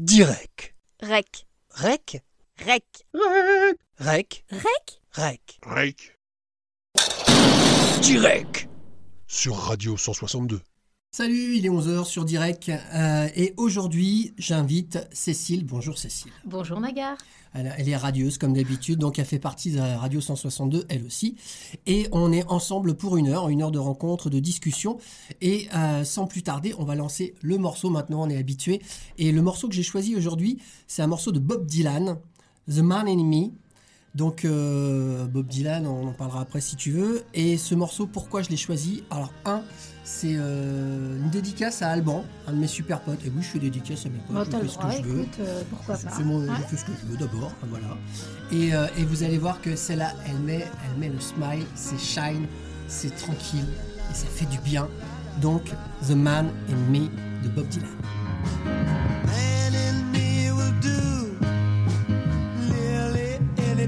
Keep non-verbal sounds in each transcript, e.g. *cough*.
Direct. Rec. Rec. Rec? Rec. Rec. Rec? Rec? Direct. Sur Radio 162. Salut, il est 11h sur Direct euh, et aujourd'hui j'invite Cécile. Bonjour Cécile. Bonjour Nagar. Elle, elle est radieuse comme d'habitude, donc elle fait partie de la Radio 162 elle aussi. Et on est ensemble pour une heure, une heure de rencontre, de discussion. Et euh, sans plus tarder, on va lancer le morceau maintenant, on est habitué. Et le morceau que j'ai choisi aujourd'hui, c'est un morceau de Bob Dylan, The Man in Me. Donc euh, Bob Dylan, on en parlera après si tu veux. Et ce morceau, pourquoi je l'ai choisi? Alors un, c'est euh, une dédicace à Alban, un de mes super potes. Et oui, je fais dédicace à mes potes, Bon, je fais ce que je veux. écoute, euh, pourquoi Je pas. fais, mon- Ouais. je fais ce que je veux d'abord, hein, voilà. Et, euh, et vous allez voir que celle-là, elle met, elle met le smile, c'est shine, c'est tranquille et ça fait du bien. Donc, The Man in Me de Bob Dylan. Man in me will do nearly any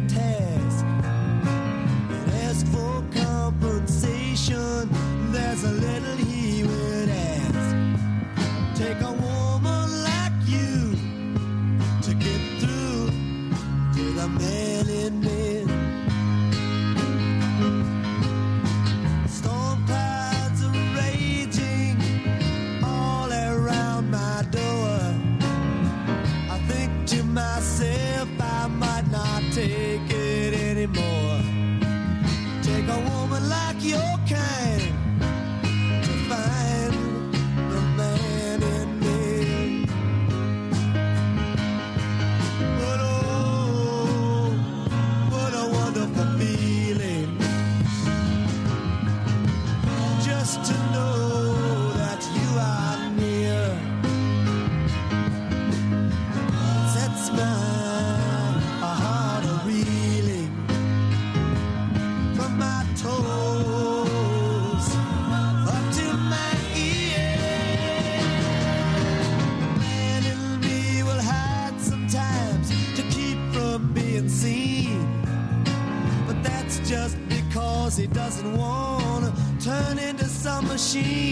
A little he would ask. Take a woman like you to get through to the man in me. she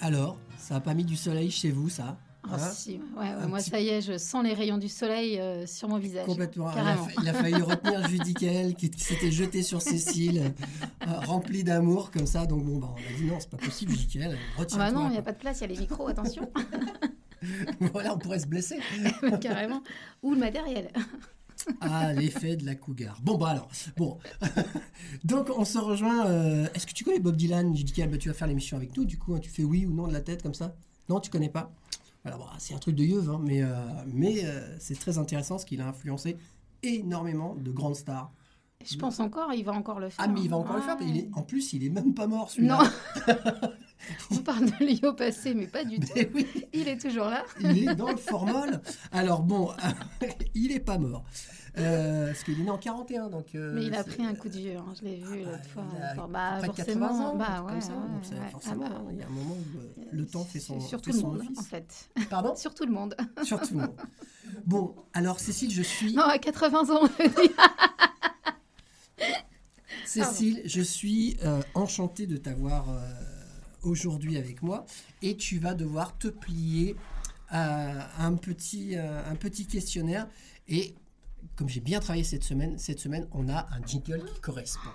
Alors, ça a pas mis du soleil chez vous, ça Oh, Hein si, ouais, moi petit- ça y est, je sens les rayons du soleil euh, sur mon visage. Complètement. Il a, il failli retenir Judicael qui, qui s'était jeté sur Cécile, euh, rempli d'amour comme ça. Donc bon, bah, on a dit non, c'est pas possible, Judicael. Ah Retiens-toi. bah non, il n'y a pas de place, il y a les micros, attention. *laughs* voilà, on pourrait se blesser. *laughs* Carrément. Ou le matériel. *laughs* Ah, l'effet de la cougar. Bon, bah alors, bon. *laughs* Donc, on se rejoint. euh, Est-ce que tu connais Bob Dylan? Je dis, ah, bah, tu vas faire l'émission avec nous, du coup, hein, tu fais oui ou non de la tête comme ça? Non, tu connais pas? Voilà, bon, c'est un truc de yeuve, hein, mais, euh, mais euh, c'est très intéressant parce qu'il a influencé énormément de grandes stars. Je pense encore, il va encore le faire. Ah, mais il va encore le faire. Mais il est, en plus, il est même pas mort, celui-là. Non, *laughs* *laughs* on parle de lui au passé, mais pas du tout. Oui, Il est toujours là. il est dans le *laughs* formol. Alors bon, *laughs* il est pas mort. Euh, parce qu'il est né en 41, donc... euh, Mais il a pris un coup de vieux, hein, je l'ai vu Ah, l'autre fois. il a Enfin, bah, près forcément, 80 ans, bah ouais, comme ça. ouais, donc c'est ouais. forcément, Ah bah, il y a un moment où euh, le temps fait son, Sur tout le monde, office. en fait. Pardon? Sur tout le monde. Sur tout le monde. Bon, alors Cécile, je suis... Non, à 80 ans. Cécile, je suis euh, enchanté de t'avoir aujourd'hui avec moi et tu vas devoir te plier à un petit, euh, un petit questionnaire et comme j'ai bien travaillé cette semaine, cette semaine on a un jingle qui correspond.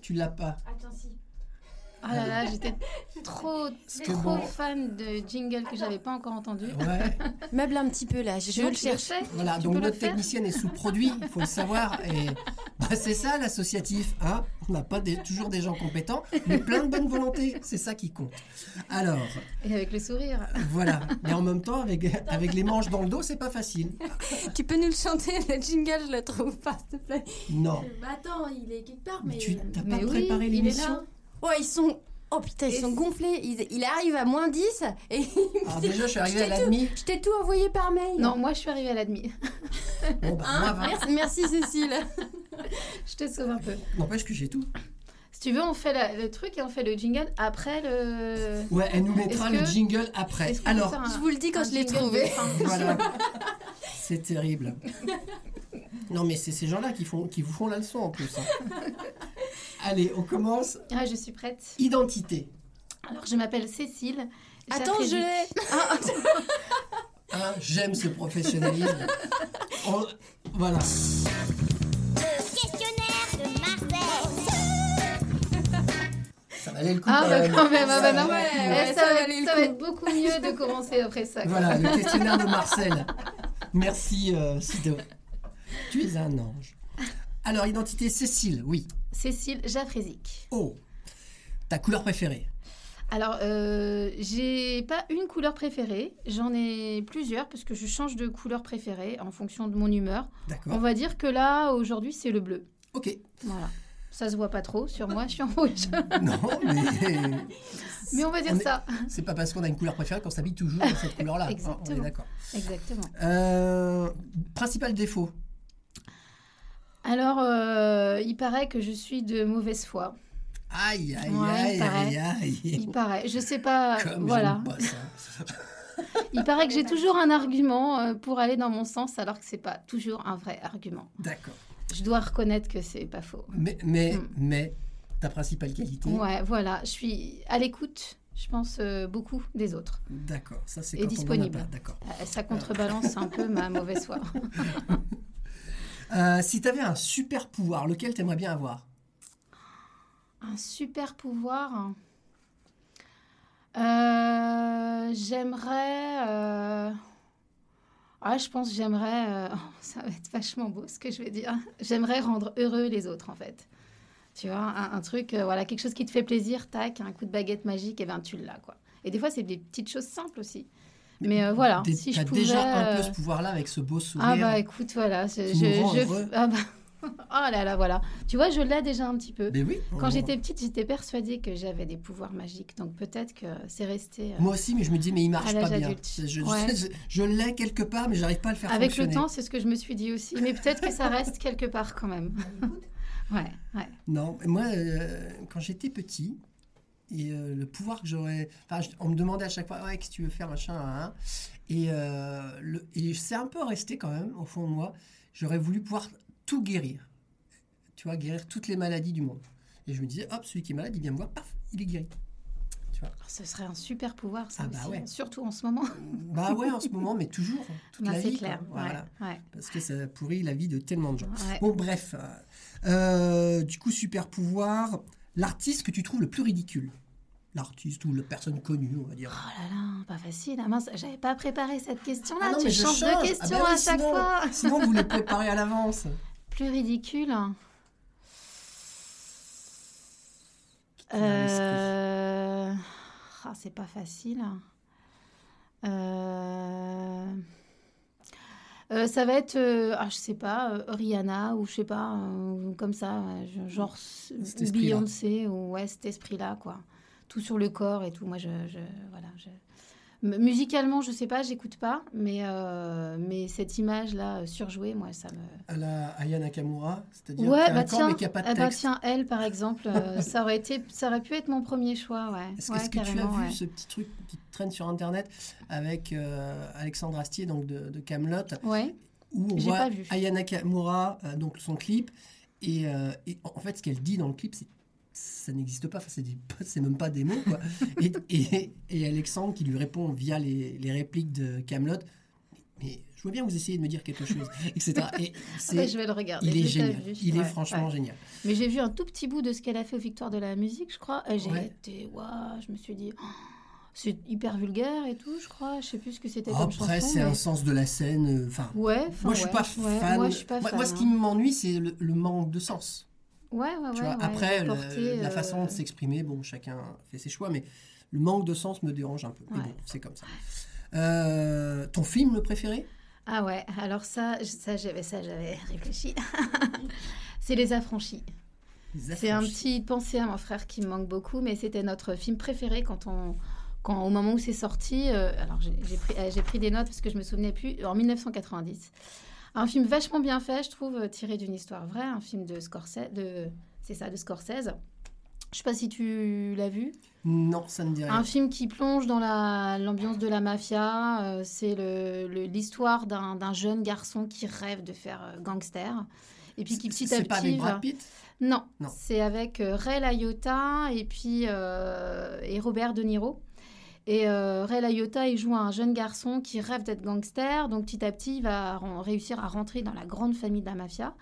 Tu l'as pas Attends, si. Ah là là, j'étais trop, trop bon- fan de jingle que j'avais pas encore entendu. Ouais. *laughs* Meuble un petit peu là, je, Donc, le cherche. fais. Voilà, Tu donc notre technicienne est sous-produit, il faut le savoir. Et bah, c'est ça l'associatif. Hein On n'a pas des- toujours des gens compétents, mais plein de bonne volonté. C'est ça qui compte. Alors, Et avec le sourire. voilà. *laughs* Mais en même temps, avec, avec les manches dans le dos, c'est pas facile. Tu peux nous le chanter, le jingle, je le trouve pas, s'il te plaît. Non. Bah attends, il est quelque part, Mais tu n'as Mais pas oui, préparé il est l'émission Ouais, ils sont. Oh putain, ils Et sont gonflés. Il, il arrive à moins 10 et Alors déjà, je suis arrivé à t'ai la tout- demi. je t'ai tout envoyé par mail. Non, moi je suis arrivée à la demi. Bon, bah, Hein, moi, merci, merci Cécile. *laughs* Je te sauve un peu. N'empêche que j'ai tout. Si tu veux, on fait la- le truc et on fait le jingle après le. Ouais, elle nous mettra Est-ce le que- jingle après. Est-ce qu'on peut Alors, faire un- Je vous le dis quand un je l'ai jingle trouvé. fin voilà. *laughs* C'est terrible. *laughs* Non, mais c'est ces gens-là qui, font, qui vous font la leçon en plus. hein. *laughs* Allez, on commence. Ah, je suis prête. Identité. Alors, je m'appelle Cécile. Attends, je l'ai. Hein, *laughs* J'aime ce professionnalisme. On- Voilà. questionnaire de Marseille. Ça valait le coup. Ah, quand bah même. quand même, ah, bah non. Eh, ouais, ça, ça va, le ça être beaucoup mieux de commencer après ça. quoi. Voilà, le *laughs* questionnaire de Marcel. Merci, euh, Sido. Tu es un ange. Alors, identité Cécile, oui. Cécile Jaffrézic. Oh. Ta couleur préférée Alors, euh, j'ai pas une couleur préférée, j'en ai plusieurs parce que je change de couleur préférée en fonction de mon humeur. On D'accord. va dire que là, aujourd'hui, c'est le bleu. Ok. Voilà. Ça se voit pas trop sur moi, je suis en rouge. Non, mais *laughs* Mais on va dire On est- ça. c'est pas parce qu'on a une couleur préférée qu'on s'habille toujours dans cette *laughs* couleur-là. On est Exactement. d'accord. Exactement. Euh, principal défaut Alors, euh, il paraît que je suis de mauvaise foi. Aïe, aïe, Ouais, aïe, aïe, aïe. Il paraît. Je sais pas. *laughs* Comme voilà. pas ça. *laughs* Il paraît que j'ai toujours un argument euh, pour aller dans mon sens, alors que c'est pas toujours un vrai argument. D'accord. Je dois reconnaître que c'est pas faux. Mais, mais, Mm. mais, ta principale qualité Ouais, voilà. Je suis à l'écoute. Je pense euh, beaucoup des autres. D'accord, ça c'est Et disponible. D'accord. Euh, Ça contrebalance un peu ma mauvaise foi. *laughs* Euh, si tu avais un super pouvoir, lequel t'aimerais bien avoir? Un super pouvoir. Euh, j'aimerais. euh, Ah, je pense j'aimerais. *laughs* ça va être vachement beau ce que je vais dire. J'aimerais rendre heureux les autres en fait. Tu vois, un, truc, voilà, quelque chose qui te fait plaisir, tac, un coup de baguette magique, et ben tu l'as quoi. Et des fois, c'est des petites choses simples aussi. Mais euh, voilà, Des- si T'as je pouvais. déjà un peu euh, ce pouvoir-là avec ce beau sourire. Ah bah écoute, voilà. Je, je- ah bah, *laughs* oh là là, voilà. Tu vois, je l'ai déjà un petit peu. Mais oui. Quand j'étais petite, j'étais persuadée que j'avais des pouvoirs magiques. Donc peut-être que c'est resté. euh, Moi aussi, mais je me dis, mais il marche pas bien. adulte. Je, je- Ouais. je- je l'ai quelque part, mais j'arrive pas à le faire Avec fonctionner. le temps, c'est ce que je me suis dit aussi. Mais peut-être que ça reste quelque part quand même. *laughs* ouais, ouais. Non, mais moi, euh, quand j'étais petit, et euh, le pouvoir que j'aurais. Enfin, je- on me demandait à chaque fois, ouais, qu'est-ce que tu veux faire, machin, hein, hein. Et, euh, le- et c'est un peu resté quand même, au fond de moi. J'aurais voulu pouvoir tout guérir. Tu vois, guérir toutes les maladies du monde. Et je me disais, hop, celui qui est malade, il vient me voir, paf, il est guéri. Tu vois. Oh, Ce serait un super pouvoir, ça Ah bah aussi. ouais. Surtout en ce moment. Bah ouais, en ce moment, mais toujours, toute *laughs* Bah, la c'est vie. clair. Voilà. Ouais, Parce que ça pourrit la vie de tellement de gens. ouais. Bon, bref. Euh, du coup, super pouvoir. L'artiste que tu trouves le plus ridicule L'artiste ou la personne connue, on va dire. Oh là là, pas facile. Ah mince, j'avais pas préparé cette question-là. Ah non, tu mais je changes change. de Ah question oui, à chaque sinon- fois. Sinon, vous les préparez à l'avance. *laughs* Plus ridicule. Euh... ah, c'est pas facile. Euh... euh, ça va être, euh, ah, je sais pas, euh, Rihanna ou je sais pas, comme ça, genre. Beyoncé ou ouais, cet esprit-là, quoi. Tout sur le corps et tout. Moi, je, je- voilà, je... Musicalement, je sais pas, j'écoute pas, mais, euh, mais cette image-là euh, surjouée, moi, ça me, À la Aya Nakamura, c'est-à-dire Ouais, a bah un corps tiens, mais qui n'a pas de eh bah tiens, elle par exemple, euh, *laughs* ça aurait été, ça aurait pu être mon premier choix, ouais. Est-ce ouais, que tu as vu ouais. ce petit truc qui traîne sur Internet avec euh, Alexandre Astier, donc de, Camelot, Ouais, où on voit pas vu. Aya Nakamura, donc son clip, et, et en fait, ce qu'elle dit dans le clip, c'est ça n'existe pas, enfin, c'est même pas des mots, quoi. et, et, et Alexandre qui lui répond via les, les répliques de Camelot, mais je vois bien que vous essayez de me dire quelque chose, etc. Et je vais le regarder. il est génial. vu. Il est franchement ouais. génial. Mais j'ai vu un tout petit bout de ce qu'elle a fait aux Victoires de la musique, je crois. Et j'ai Ouais. été, waouh, je me suis dit, oh, c'est hyper vulgaire et tout, je crois. Je sais plus ce que c'était comme Après, c'est un sens de la scène. euh, Ouais, moi, je suis pas fan. Moi, je suis pas fan. moi, ce qui hein. m'ennuie, c'est le, le manque de sens. Ouais, ouais, Tu ouais, vois, ouais, après, le- la euh, façon de s'exprimer, bon, chacun fait ses choix, mais le manque de sens me dérange un peu. Mais bon, c'est comme ça. Euh, ton film préféré? Ah ouais, alors ça, ça j'avais ça, j'avais réfléchi. *laughs* c'est Les Affranchis. C'est un petit pensée à mon frère qui me manque beaucoup, mais c'était notre film préféré quand on, quand au moment où c'est sorti. euh, alors j'ai j'ai pris, euh, j'ai pris des notes parce que je me souvenais plus. En 1990, un film vachement bien fait, je trouve, euh, tiré d'une histoire vraie, un film de Scorsese, de, c'est ça, de Scorsese. Je sais pas si tu l'as vu. Non, ça ne dit rien. Un film qui plonge dans la- l'ambiance de la mafia. euh, c'est le- le- l'histoire d'un d'un jeune garçon qui rêve de faire euh, gangster. Et puis qui petit à C'est petit. pas avec Brad Pitt? Non, Non. c'est avec euh, Ray Liotta et puis et Robert De Niro. Et euh, Ray Liotta, il joue un jeune garçon qui rêve d'être gangster. Donc petit à petit, il va réussir à rentrer dans la grande famille de la mafia.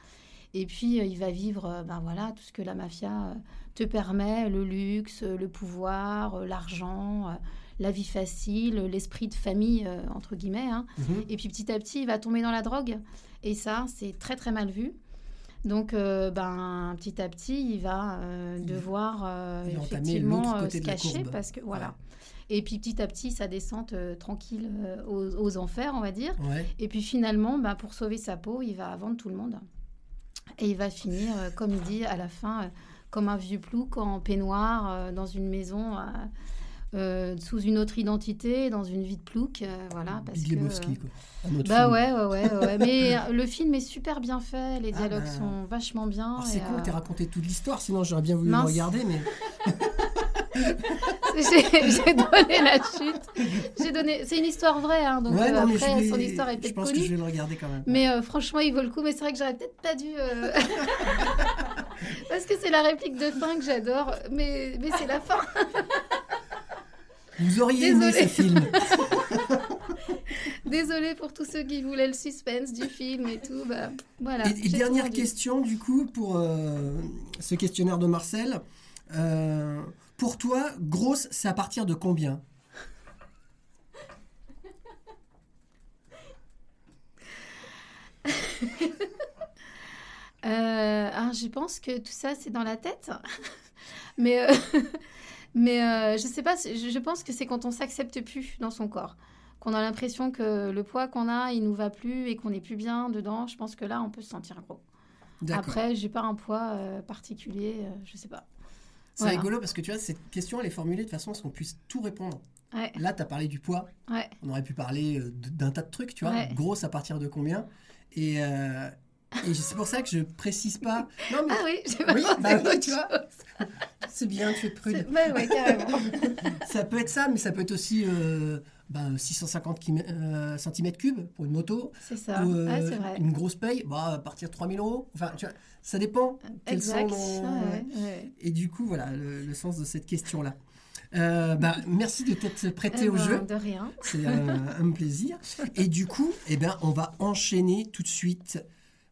Et puis euh, il va vivre, euh, ben voilà, tout ce que la mafia euh, te permet le luxe, le pouvoir, l'argent, la vie facile, l'esprit de famille entre guillemets. hein. Mhm. Et puis petit à petit, il va tomber dans la drogue. Et ça, c'est très très mal vu. Donc, euh, ben, petit à petit, il va euh, devoir euh, effectivement se cacher parce que voilà. Ouais. Et puis petit à petit, sa descente euh, tranquille euh, aux, aux enfers, on va dire. Ouais. Et puis finalement, ben, pour sauver sa peau, il va vendre tout le monde. Et il va finir, euh, comme il dit à la fin, comme un vieux plouc en peignoir dans une maison euh, sous une autre identité, dans une vie de plouc. euh, voilà, parce Big que, euh, quoi. Bah film. ouais, ouais, ouais, ouais. Mais *laughs* le film est super bien fait, les Ah dialogues bah. sont vachement bien. Alors, c'est euh, t'aies raconté toute l'histoire, sinon j'aurais bien voulu Mince. le regarder, mais *laughs* *laughs* J'ai donné la chute. J'ai donné. C'est une histoire vraie, hein, donc ouais, euh, non, mais après je, son histoire est je peut-être pense que je vais le regarder quand même. Mais euh, franchement, il vaut le coup. Mais c'est vrai que j'aurais peut-être pas dû. euh, *laughs* Parce que c'est la réplique de fin que j'adore. Mais, mais c'est la fin. Vous auriez aimé ce film. *laughs* Désolée pour tous ceux qui voulaient le suspense du film et tout. Bah, voilà. Et, dernière question, du coup, pour euh, ce questionnaire de Marcel. Pour toi, grosse, c'est à partir de combien? *laughs* Euh, ah, je pense que tout ça, c'est dans la tête. *laughs* mais euh, *laughs* mais euh, je sais pas, je, je pense que c'est quand on s'accepte plus dans son corps. Qu'on a l'impression que le poids qu'on a, il nous va plus et qu'on n'est plus bien dedans. Je pense que là, on peut se sentir gros. Après, j'ai pas un poids euh, particulier, je sais pas. C'est voilà. rigolo parce que tu vois, cette question, elle est formulée de façon à ce qu'on puisse tout répondre. Ouais, Là, tu as parlé du poids. ouais. On aurait pu parler euh, d'un tas de trucs, tu vois. Ouais. Grosse à partir de combien Et, euh, et c'est pour ça que je précise pas. Non, mais Ah oui, j'ai pas Oui, pensé bah oui, tu vois. c'est bien, tu es prude. Ouais, carrément. Ça peut être ça, mais ça peut être aussi euh, bah, 650 cm3 pour une moto. C'est ça. ou, euh, Ouais, c'est vrai. une grosse paye, bah, à partir de 3000 euros. Enfin, tu vois, ça dépend. Exact. sont Ouais. Et du coup, voilà le, le sens de cette question-là. Euh, bah, merci de t'être prêté Eh au ben, jeu. De rien. C'est un, un plaisir. Et du coup, eh ben, on va enchaîner tout de suite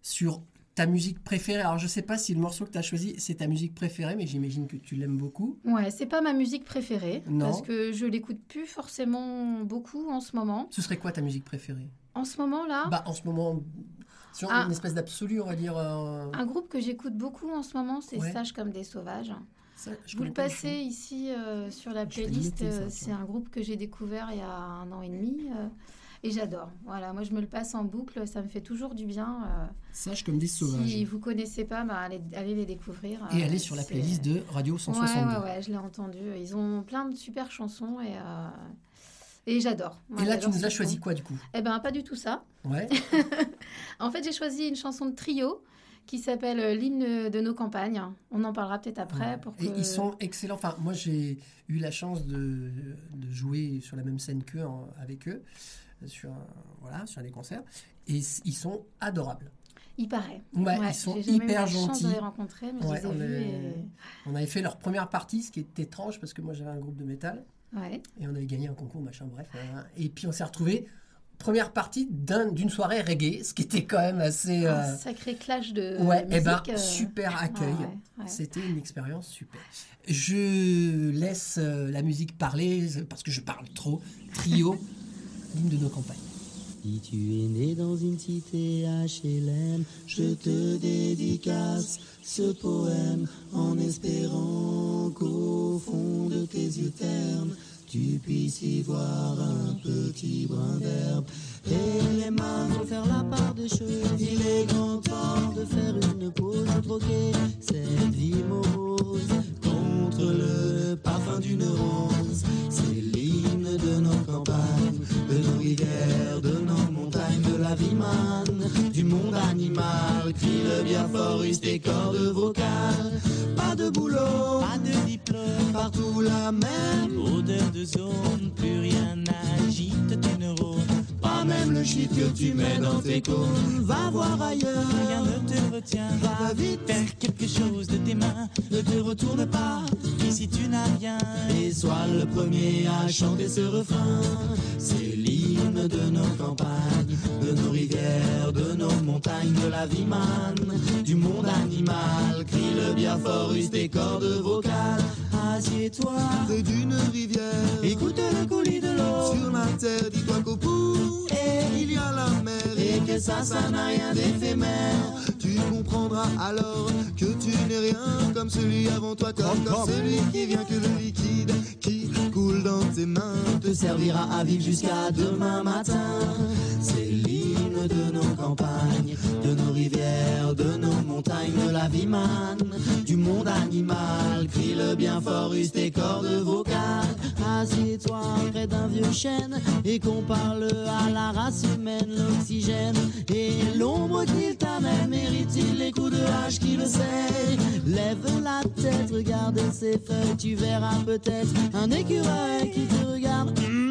sur ta musique préférée. Alors, je sais pas si le morceau que tu as choisi, c'est ta musique préférée, mais j'imagine que tu l'aimes beaucoup. Ouais, c'est pas ma musique préférée Non. parce que je l'écoute plus forcément beaucoup en ce moment. Ce serait quoi ta musique préférée? En ce moment là, Bah, en ce moment, sur Ah. une espèce d'absolu, on va dire. euh, un groupe que j'écoute beaucoup en ce moment, c'est Ouais. Sage comme des sauvages. ça, Je vous le pas du passer ici euh, sur la Je playlist. euh, c'est un groupe que j'ai découvert il y a un an et demi euh, et j'adore. Voilà, moi je me le passe en boucle, ça me fait toujours du bien. euh. Sage comme des sauvages. si vous connaissez pas, bah, allez, allez les découvrir. Et euh, aller sur la playlist de Radio Ouais, 162. ouais, ouais, je l'ai entendu. Ils ont plein de super chansons et, euh, et j'adore. Et Ouais, là, tu nous as choisi quoi, du coup? Eh ben, pas du tout ça. Ouais. *laughs* En fait, j'ai choisi une chanson de trio qui s'appelle euh, L'hymne de nos campagnes. On en parlera peut-être après. Pour que... Et ils sont excellents. Enfin, moi, j'ai eu la chance de, de jouer sur la même scène qu'eux, en- avec eux, sur, un- voilà, sur des concerts. Et ils sont adorables. Il paraît. Ouais, ils sont hyper gentils. de les rencontrer, mais Ouais, je les ai on vus. est- On avait fait leur première partie, ce qui est étrange parce que moi, j'avais un groupe de métal Et... Et on avait gagné un concours, machin, bref. voilà. Et puis, on s'est retrouvés première partie d'un- d'une soirée reggae, ce qui était quand même assez. Un euh, sacré clash de ouais, et musique. ben euh, super accueil. C'était une expérience super. Je laisse euh, la musique parler euh, parce que je parle trop. Trio, de nos campagnes. Si tu es né dans une cité HLM, je te dédicace ce poème en espérant qu'au fond de tes yeux ternes, tu puisses y voir un petit brin d'herbe. Et les mains vont faire la part des choses. Il est grand temps de faire une pause, troquer cette vie morose contre le parfum d'une rose. De nos campagnes, de nos rivières, de nos montagnes, de la vie manne, du monde animal. Crie le bien fort, use cordes vocales. Pas de boulot, pas de diplôme, partout la même odeur de zone. Plus rien neurones. Que tu mets dans tes cônes. Va voir ailleurs. Rien ne te retient. Va vite faire quelque chose de tes mains. Ne te retourne pas. Ici tu n'as rien. Et sois le premier à chanter ce refrain. C'est l'hymne de nos campagnes, de nos rivières, de nos montagnes, de la vie manne, du monde animal. Crie le bien fort, use tes cordes vocales. Assieds-toi près d'une rivière. Écoute le coulis de l'eau. Sur la terre, dis-toi qu'au bout, et la mer. Que ça, ça n'a rien d'éphémère. Tu comprendras alors que tu n'es rien comme celui avant toi, comme, comme celui qui vient que le liquide qui coule dans tes mains te servira à vivre jusqu'à demain matin. C'est l'hymne de nos campagnes, de nos rivières, de nos montagnes, de la vie manne, du monde animal. Crie le bien fort, use tes cordes vocales. Assieds-toi près d'un vieux chêne et qu'on parle à la race humaine, l'oxygène et l'ombre qu'il t'amène. Mérite-t-il les coups de hache qui le sait Lève la tête, regarde ses feuilles, tu verras peut-être un écureuil qui te regarde. hum,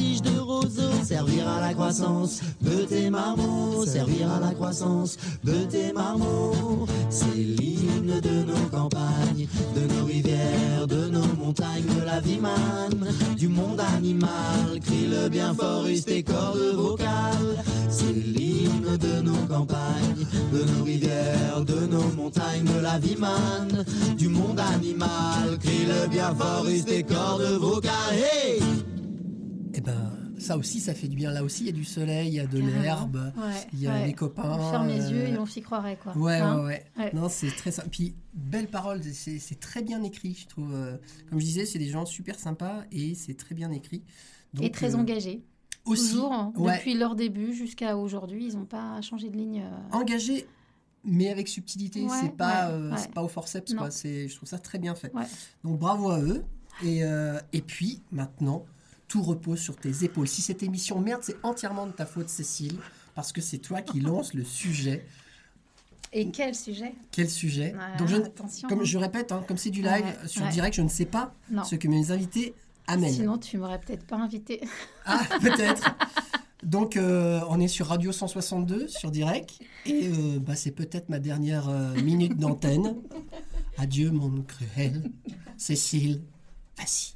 de roseau servira à la croissance de tes marmots. Servira à la croissance de tes marmots. C'est l'hymne de nos campagnes, de nos rivières, de nos montagnes, de la vie manne, du monde animal. Crie le bien fort, use tes cordes vocales. C'est l'hymne de nos campagnes, de nos rivières, de nos montagnes, de la vie manne, du monde animal. Crie le bien fort, use tes cordes vocales. Ça aussi, ça fait du bien. Là aussi, il y a du soleil, il y a de l'herbe, il y a les copains. On ferme les euh, yeux et on s'y croirait, quoi. Ouais, Hein ouais. Non, c'est très sympa. Puis, belle parole, c'est très bien écrit, je trouve. euh, Comme je disais, c'est des gens super sympas et c'est très bien écrit. Donc, et très euh, engagés. Aussi, Toujours, hein, ouais. depuis leur début jusqu'à aujourd'hui, ils n'ont pas changé de ligne. euh. engagé, mais avec subtilité. Ouais, c'est pas, ouais, euh, ouais. pas au forceps, quoi. Je trouve ça très bien fait. Donc bravo à eux. Et, euh, et puis maintenant, tout repose sur tes épaules. Si cette émission merde, c'est entièrement de ta faute, Cécile, parce que c'est toi qui *laughs* lance le sujet. Et quel sujet? Quel sujet? Ouais, Donc je, ne- Attention. comme hein. je répète, hein, comme c'est du live Ouais, sur ouais. direct, je ne sais pas Non. ce que mes invités amènent. Sinon, tu m'aurais peut-être pas invité. *laughs* Ah, peut-être. Donc, euh, on est sur Radio 162, sur direct. Et euh, bah, c'est peut-être ma dernière euh, minute d'antenne. *laughs* Adieu, mon cruel. Cécile, vas-y.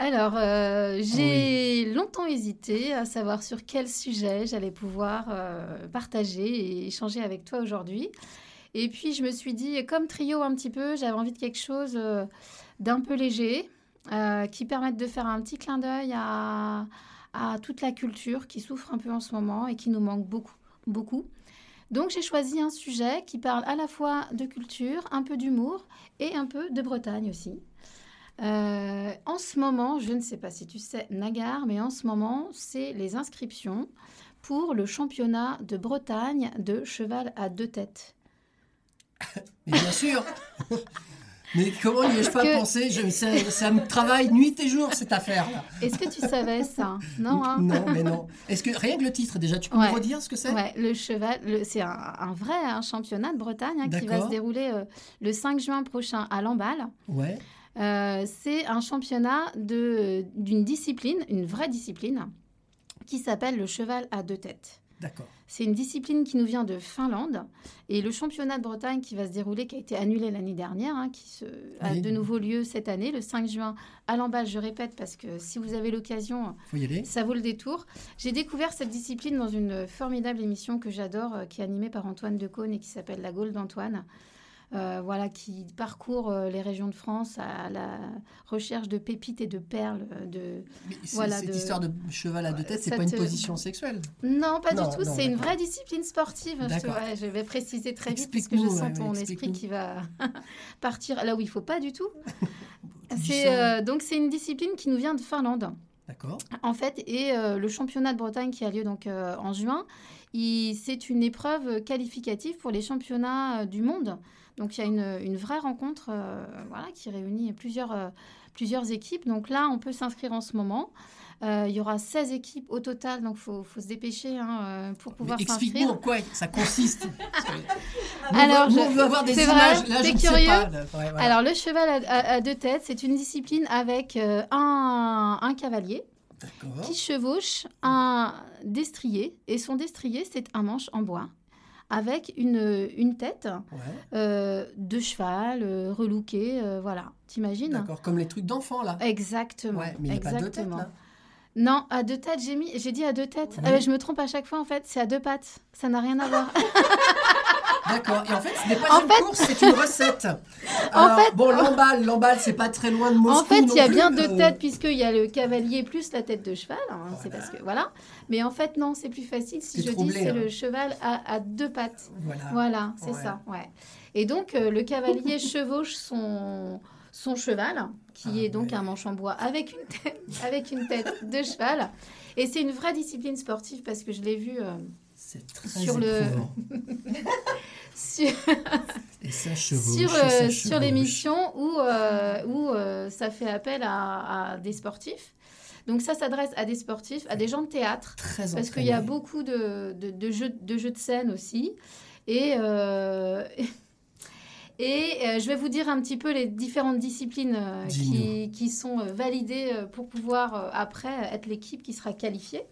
Alors, euh, j'ai longtemps hésité à savoir sur quel sujet j'allais pouvoir euh, partager et échanger avec toi aujourd'hui. Et puis, je me suis dit, comme trio un petit peu, j'avais envie de quelque chose euh, d'un peu léger, qui permette de faire un petit clin d'œil à, à toute la culture qui souffre un peu en ce moment et qui nous manque beaucoup. beaucoup. Donc, j'ai choisi un sujet qui parle à la fois de culture, un peu d'humour et un peu de Bretagne aussi. Euh, en ce moment, je ne sais pas si tu sais, Nagar, mais en ce moment, c'est les inscriptions pour le championnat de Bretagne de cheval à deux têtes. *laughs* Mais bien sûr *laughs* Mais comment n'y ai-je pas que- pensé? Je- ça, ça me travaille nuit et jour cette affaire-là. Est-ce que tu savais ça? Non, hein Non, mais non. Est-ce que rien que le titre déjà, tu peux Ouais. me redire ce que c'est? Ouais, le cheval, c'est un, un vrai hein, championnat de Bretagne hein, qui va se dérouler euh, le 5 juin prochain à Lamballe. Ouais. Euh, c'est un championnat d'une discipline, une vraie discipline, qui s'appelle le cheval à deux têtes. D'accord. C'est une discipline qui nous vient de Finlande. Et le championnat de Bretagne qui va se dérouler, qui a été annulé l'année dernière, hein, qui se, a Oui. de nouveau lieu cette année, le 5 juin à Lamballe, je répète, parce que si vous avez l'occasion, ça vaut le détour. J'ai découvert cette discipline dans une formidable émission que j'adore, euh, qui est animée par Antoine Decaune et qui s'appelle La Gaule d'Antoine. Euh, voilà, qui parcourt euh, les régions de France à la recherche de pépites et de perles. euh, De... Mais Voilà, cette de- histoire de cheval à deux têtes, c'est pas une position sexuelle. Non, pas Non, du tout. C'est une vraie discipline sportive. Je, ouais, vais préciser très vite parce que je sens ouais, ton esprit qui va *laughs* partir là où il faut pas du tout. *laughs* C'est donc c'est une discipline qui nous vient de Finlande. D'accord. En fait, et euh, le championnat de Bretagne qui a lieu donc euh, en juin, c'est une épreuve qualificative pour les championnats euh, du monde. Donc il y a une, une vraie rencontre euh, voilà, qui réunit plusieurs, euh, plusieurs équipes. Donc là, on peut s'inscrire en ce moment. Euh, il y aura 16 équipes au total, donc il faut, faut se dépêcher hein, pour pouvoir explique-nous en s'inscrire. quoi ça consiste. *laughs* Que Alors, je- on veut avoir des c'est images. vrai Là, je ne sais curieux pas. Ouais, voilà. Alors le cheval à, à- à deux têtes, c'est une discipline avec euh, un, un cavalier qui chevauche un destrier. Et son destrier, c'est un manche en bois avec une, une tête Ouais. euh, de cheval euh, relookée. euh, voilà, t'imagines D'accord. Comme les trucs d'enfants là. Exactement. Ouais, mais il n'y a pas deux têtes là. Non, à deux têtes, j'ai mis, j'ai dit à deux têtes. Oui. Euh, je me trompe à chaque fois en fait, c'est à deux pattes. Ça n'a rien à voir. *laughs* D'accord. Et en fait, ce n'est pas En une fait- course, c'est une recette. *laughs* Alors, fait- bon, l'emballe, l'emballe, c'est pas très loin de Moscou. En fait, il y a bien deux euh, têtes puisqu'il y a le cavalier plus la tête de cheval. hein, C'est parce que voilà. Mais en fait, non, c'est plus facile si je dis troublé, c'est hein. le cheval à, à deux pattes. Voilà. Voilà, c'est Ouais. ça. Ouais. Et donc euh, le cavalier *laughs* chevauche son son cheval, qui Ah est donc ouais. un manche en bois avec une tête, avec une tête de cheval. Et c'est une vraie discipline sportive parce que je l'ai vu euh, C'est très Sur le- *laughs* sur, sur, euh, sur l'émission où, euh, où euh, ça fait appel à, à des sportifs. Donc ça s'adresse à des sportifs, à des gens de théâtre, Très parce qu'il y a beaucoup de, de, de jeux, de jeux de scène aussi. Et, *laughs* et euh, je vais vous dire un petit peu les différentes disciplines euh, qui, qui sont euh, validées pour pouvoir après être l'équipe qui sera qualifiée.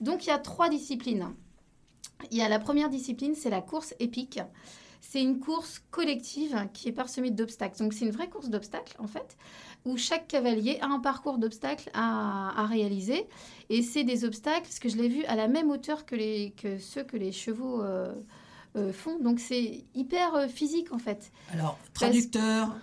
Donc il y a trois disciplines. Il y a la première discipline, c'est la course épique. C'est une course collective qui est parsemée d'obstacles. Donc c'est une vraie course d'obstacles en fait, où chaque cavalier a un parcours d'obstacles à, à réaliser. Et c'est des obstacles, parce que je l'ai vu à la même hauteur que, les, que ceux que les chevaux euh, euh, font. Donc c'est hyper euh, physique en fait. Alors, traducteur.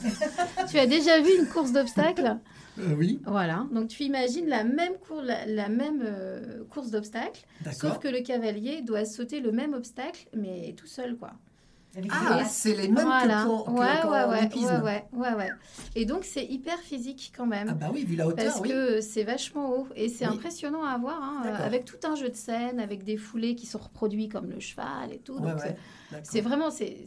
*laughs* tu as déjà vu une course d'obstacles? Euh, oui, Voilà. Donc tu imagines la même, cour- la, la même euh, course d'obstacles, sauf que le cavalier doit sauter le même obstacle, mais tout seul quoi. Ah, c'est les mêmes voilà. que pour que- ouais, qu'en ouais, ouais, ouais, ouais, ouais, ouais. Et donc c'est hyper physique quand même. Ah bah oui, vu la hauteur, Parce oui. que c'est vachement haut et c'est Oui. impressionnant à voir, hein, avec tout un jeu de scène, avec des foulées qui sont reproduits comme le cheval et tout. Ouais, donc ouais, c'est- vraiment c'est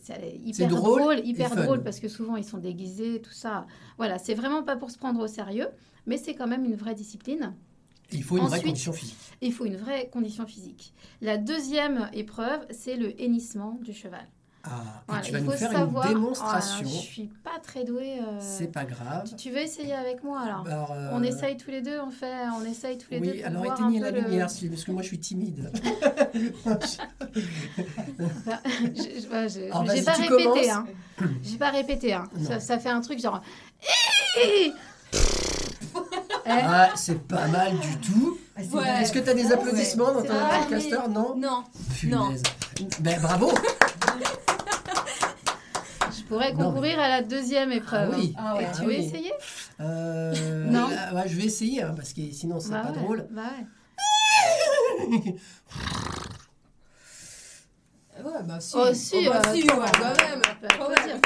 hyper drôle drôle, hyper drôle parce que souvent ils sont déguisés, tout ça. Voilà, c'est vraiment pas pour se prendre au sérieux, mais c'est quand même une vraie discipline. Il faut une vraie condition physique. Il faut une vraie condition physique. La deuxième épreuve, c'est le hennissement du cheval. Ah, Voilà, tu vas il nous faut faire savoir. une démonstration. Voilà, je suis pas très douée. euh, C'est pas grave. tu, tu veux essayer avec moi alors Alors, euh, On essaye tous les deux, on fait, on essaye tous les deux. Oui, alors éteignez la le- lumière, parce que moi je suis timide. *laughs* Bah, J'ai vas-y, pas tu répété, hein. J'ai pas répété, hein. Ça, fait un truc genre. *laughs* Eh, Ah, c'est pas mal du tout. Ouais. Est-ce que tu as des applaudissements dans ton podcaster? Non? Non. Punaise. Ben bravo *laughs* Pourrais Non, concourir à la deuxième épreuve. Ah oui. Ah ouais. Et tu Ah veux oui. essayer? Euh, Non. là, ouais, Je vais essayer, hein, parce que sinon c'est Bah pas ouais, drôle. Bah ouais. *laughs* Ouais, bah si. Oh, si, bah, euh, si, ouais, quand même. On peut Quand applaudir. même.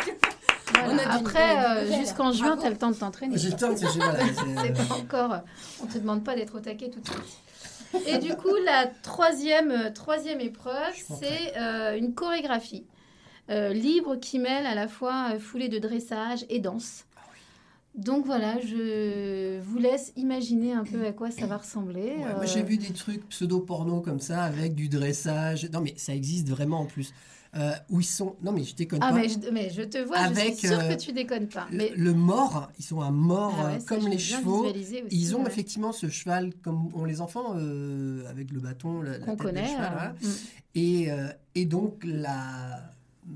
Voilà. On a Après, euh, jusqu'en juin, tu as le temps de t'entraîner. J'ai le temps, c'est *laughs* c'est- pas encore. On te demande pas d'être au taquet tout de suite. Et du coup, la troisième, troisième épreuve, c'est euh, une chorégraphie. Euh, libre qui mêle à la fois euh, foulée de dressage et danse. Ah Donc voilà, je vous laisse imaginer un peu à quoi ça va ressembler. Ouais, Euh, Moi, j'ai vu des trucs pseudo-porno comme ça, avec du dressage. Non, mais ça existe vraiment en plus. Euh, où ils sont. Non, mais je déconne Ah, pas. mais je, mais je te vois, Avec, je suis sûre euh, que tu déconnes pas. Le, Mais le mort, ils sont un mort Ah ouais, ça, comme les chevaux. aussi, Ils ont ouais. effectivement ce cheval comme ont les enfants euh, avec le bâton, la, tête de connaît. cheval, voilà. mm. et, et donc la,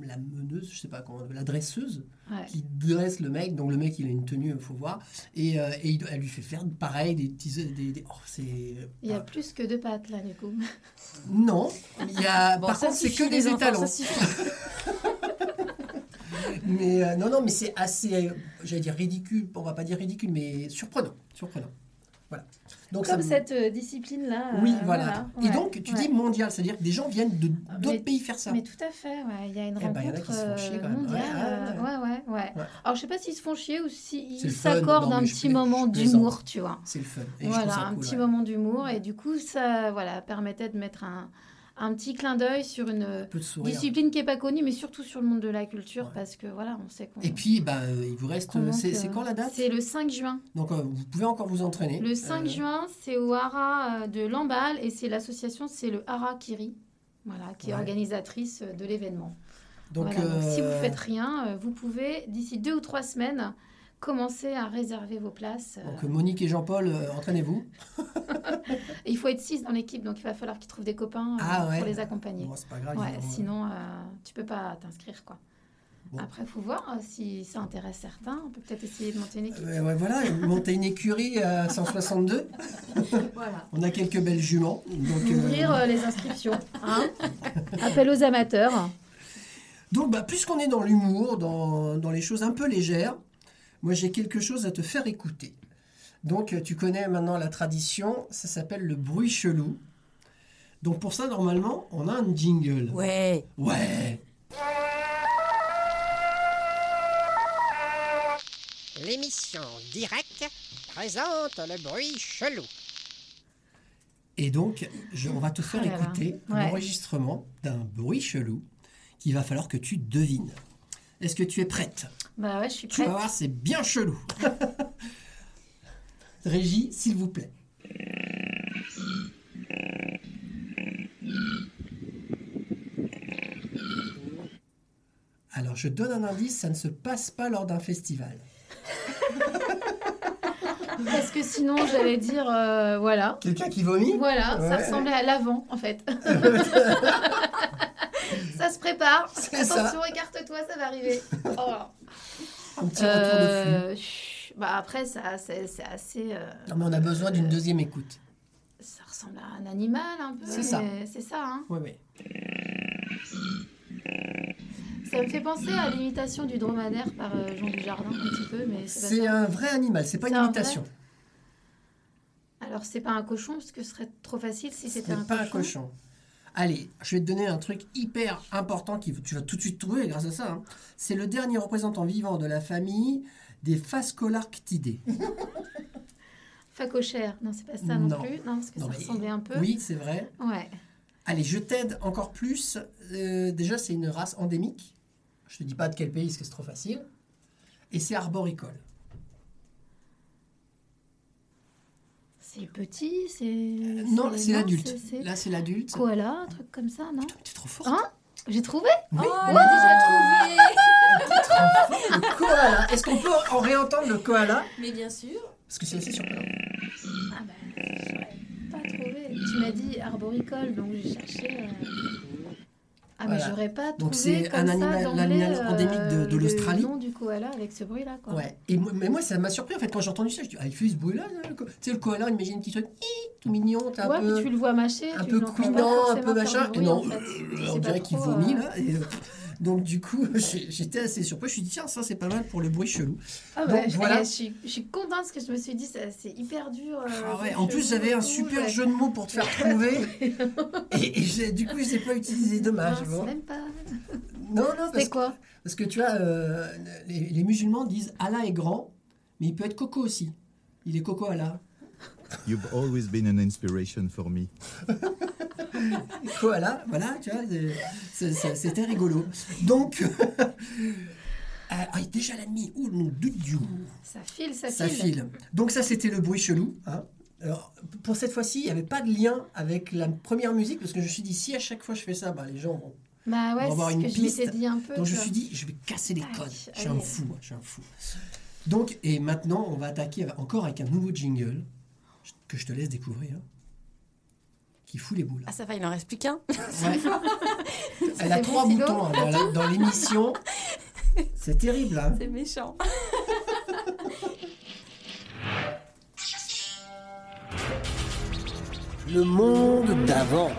la meneuse, je sais pas comment, la dresseuse Ouais. qui dresse le mec. Donc le mec il a une tenue, il faut voir, et, euh, et il- elle lui fait faire pareil des petits, des, des- oh, c'est Il y a ah, plus que deux pattes là, du coup. *laughs* non, il y a Bon, par contre c'est que des étalons. *laughs* *laughs* Mais euh, non, non, mais c'est assez, j'allais dire ridicule, on va pas dire ridicule, mais surprenant, surprenant. Voilà. Donc Comme ça me- cette euh, discipline-là. Oui, euh, voilà. Et ouais, donc, tu ouais. dis mondial, c'est-à-dire que des gens viennent de d'autres Mais- pays faire ça. Mais tout à fait, ouais. Il y a une Eh ben, il y en a rencontre qui se font chier quand même. mondiale. Ouais, ouais, Ouais. Alors, je sais pas s'ils se font chier ou s'ils s'accordent un petit moment d'humour, tu vois. C'est le fun. Et Voilà, un cool, petit moment d'humour. Et du coup, ça voilà, permettait de mettre un, un petit clin d'œil sur une discipline qui n'est pas connue, mais surtout sur le monde de la culture, Ouais. parce que voilà, on sait qu'on. Et puis, bah, euh, il vous reste. C'est euh, quand la date? C'est le 5 juin. Donc, euh, vous pouvez encore vous entraîner. Le 5 Euh, juin, c'est au Hara euh, de Lamballe et c'est l'association, c'est le Hara Kiri, voilà, qui est organisatrice euh, de l'événement. Donc, Voilà, donc si vous euh, faites rien, euh, vous pouvez d'ici deux ou trois semaines commencer à réserver vos places. euh. donc, Monique et Jean-Paul, euh, entraînez-vous. *laughs* Il faut être six dans l'équipe, donc il va falloir qu'ils trouvent des copains euh, Ah ouais. pour les accompagner. Bon, c'est pas grave. Ouais, ils vont- sinon euh, tu peux pas t'inscrire quoi. Bon. Après, faut voir euh, si ça intéresse certains. On peut peut-être essayer de monter une équipe. Euh, ouais, voilà, monter une écurie à 162. *laughs* Voilà. On a quelques belles juments. Donc, euh, Ouvrir euh, les inscriptions. hein. Appel aux amateurs. Donc, bah, puisqu'on est dans l'humour, dans, dans les choses un peu légères, moi j'ai quelque chose à te faire écouter. Donc, tu connais maintenant la tradition, ça s'appelle le bruit chelou. Donc, pour ça, normalement, on a un jingle. Ouais. Ouais. L'émission Direct présente le bruit chelou. Et donc, je- on va te faire Oh là là. écouter Ouais. l'enregistrement d'un bruit chelou qu'il va falloir que tu devines. Est-ce que tu es prête? Bah ouais, je suis Tu vas prête. voir, c'est bien chelou. *laughs* Régie, s'il vous plaît. Alors, je donne un indice, ça ne se passe pas lors d'un festival. *laughs* Parce que sinon, j'allais dire, euh, voilà. Quelqu'un qui vomit? Voilà, ça ressemblait à l'avant, en fait. *laughs* ça se prépare. *laughs* Attention, écarte-toi, ça va arriver. *laughs* Oh. Un petit retour de flux. Euh, bah après, ça, c'est c'est assez. euh, Non, mais on a besoin d'une deuxième écoute. ça ressemble à un animal un peu. C'est ça. C'est ça, hein. Oui, oui. Ça me fait penser à l'imitation du dromadaire par euh, Jean Dujardin, un petit peu, mais c'est pas un vrai animal, c'est pas C'est une un imitation. Alors, c'est pas un cochon, parce que ce serait trop facile si c'était un pas cochon. un cochon. Allez, je vais te donner un truc hyper important que tu vas tout de suite trouver grâce à ça. hein. C'est le dernier représentant vivant de la famille des Phascolarctidés. *laughs* Facochère. Non, c'est pas ça non, Non. plus. Non, parce que Non, ça ressemblait un peu. Oui, c'est vrai. Ouais. Allez, je t'aide encore plus. Euh, déjà, c'est une race endémique. Je te dis pas de quel pays, parce que c'est trop facile. Et c'est arboricole. C'est petit, c'est. non, c'est l'adulte. Là, c'est l'adulte. Koala, un truc comme ça, non T'es trop fort. Hein J'ai trouvé Oui. Oh, elle a déjà *laughs* trouvé Le koala. Est-ce qu'on peut en réentendre le koala Mais bien sûr. Parce que c'est assez surprenant. Ah bah, j'aurais pas trouvé. Tu m'as dit arboricole, donc j'ai cherché. euh. Ah, mais j'aurais pas Donc, trouvé. c'est comme un animal- endémique de- de le l'Australie. nom du koala avec ce bruit-là, quoi. Ouais. Et moi, mais moi, ça m'a surpris en fait quand j'ai entendu ça. Je dis, ah, il fait ce bruit-là. le Tu sais, le koala, imagine un petit truc, tout mignon, un ouais, peu, puis tu le vois mâcher. un peu couinant, un peu machin. Et non, en fait. euh, C'est on dirait qu'il vomit euh, là. Et, euh, donc du coup, *laughs* j'étais assez surpris. Je me suis dit, tiens, ça c'est pas mal pour le bruit chelou. Ah Donc, ouais, je- voilà. je, suis, je suis contente parce que je me suis dit, c'est hyper dur. euh, Ah ouais, en plus, j'avais un super ouais. jeu de mots pour te faire trouver. *laughs* et du coup, je n'ai pas utilisé. Dommage. Bon. même pas. Non, non, parce C'est que, quoi parce que tu vois, euh, les, les musulmans disent Allah est grand, mais il peut être coco aussi. Il est coco Allah. You've always been an inspiration for me. Voilà, voilà, tu vois, c'était rigolo. Donc, *laughs* euh, ah, déjà la nuit, oh nom de Dieu, Ça file, ça, ça file. file. Donc ça, c'était le bruit chelou. hein. Alors, pour cette fois-ci, il n'y avait pas de lien avec la première musique, parce que je me suis dit, si à chaque fois je fais ça, bah, les gens vont... Bah ouais, avoir une que je piste. dit un peu. Donc je me suis dit, je vais casser les codes. Je suis un fou, moi, je suis un fou. Donc, et maintenant, on va attaquer encore avec un nouveau jingle que je te laisse découvrir, qui fout les boules. Ah, ça va, il en reste plus qu'un. Ouais. *laughs* Elle a trois boutons hein, dans la- dans l'émission. C'est terrible, hein C'est méchant. Le monde d'avant.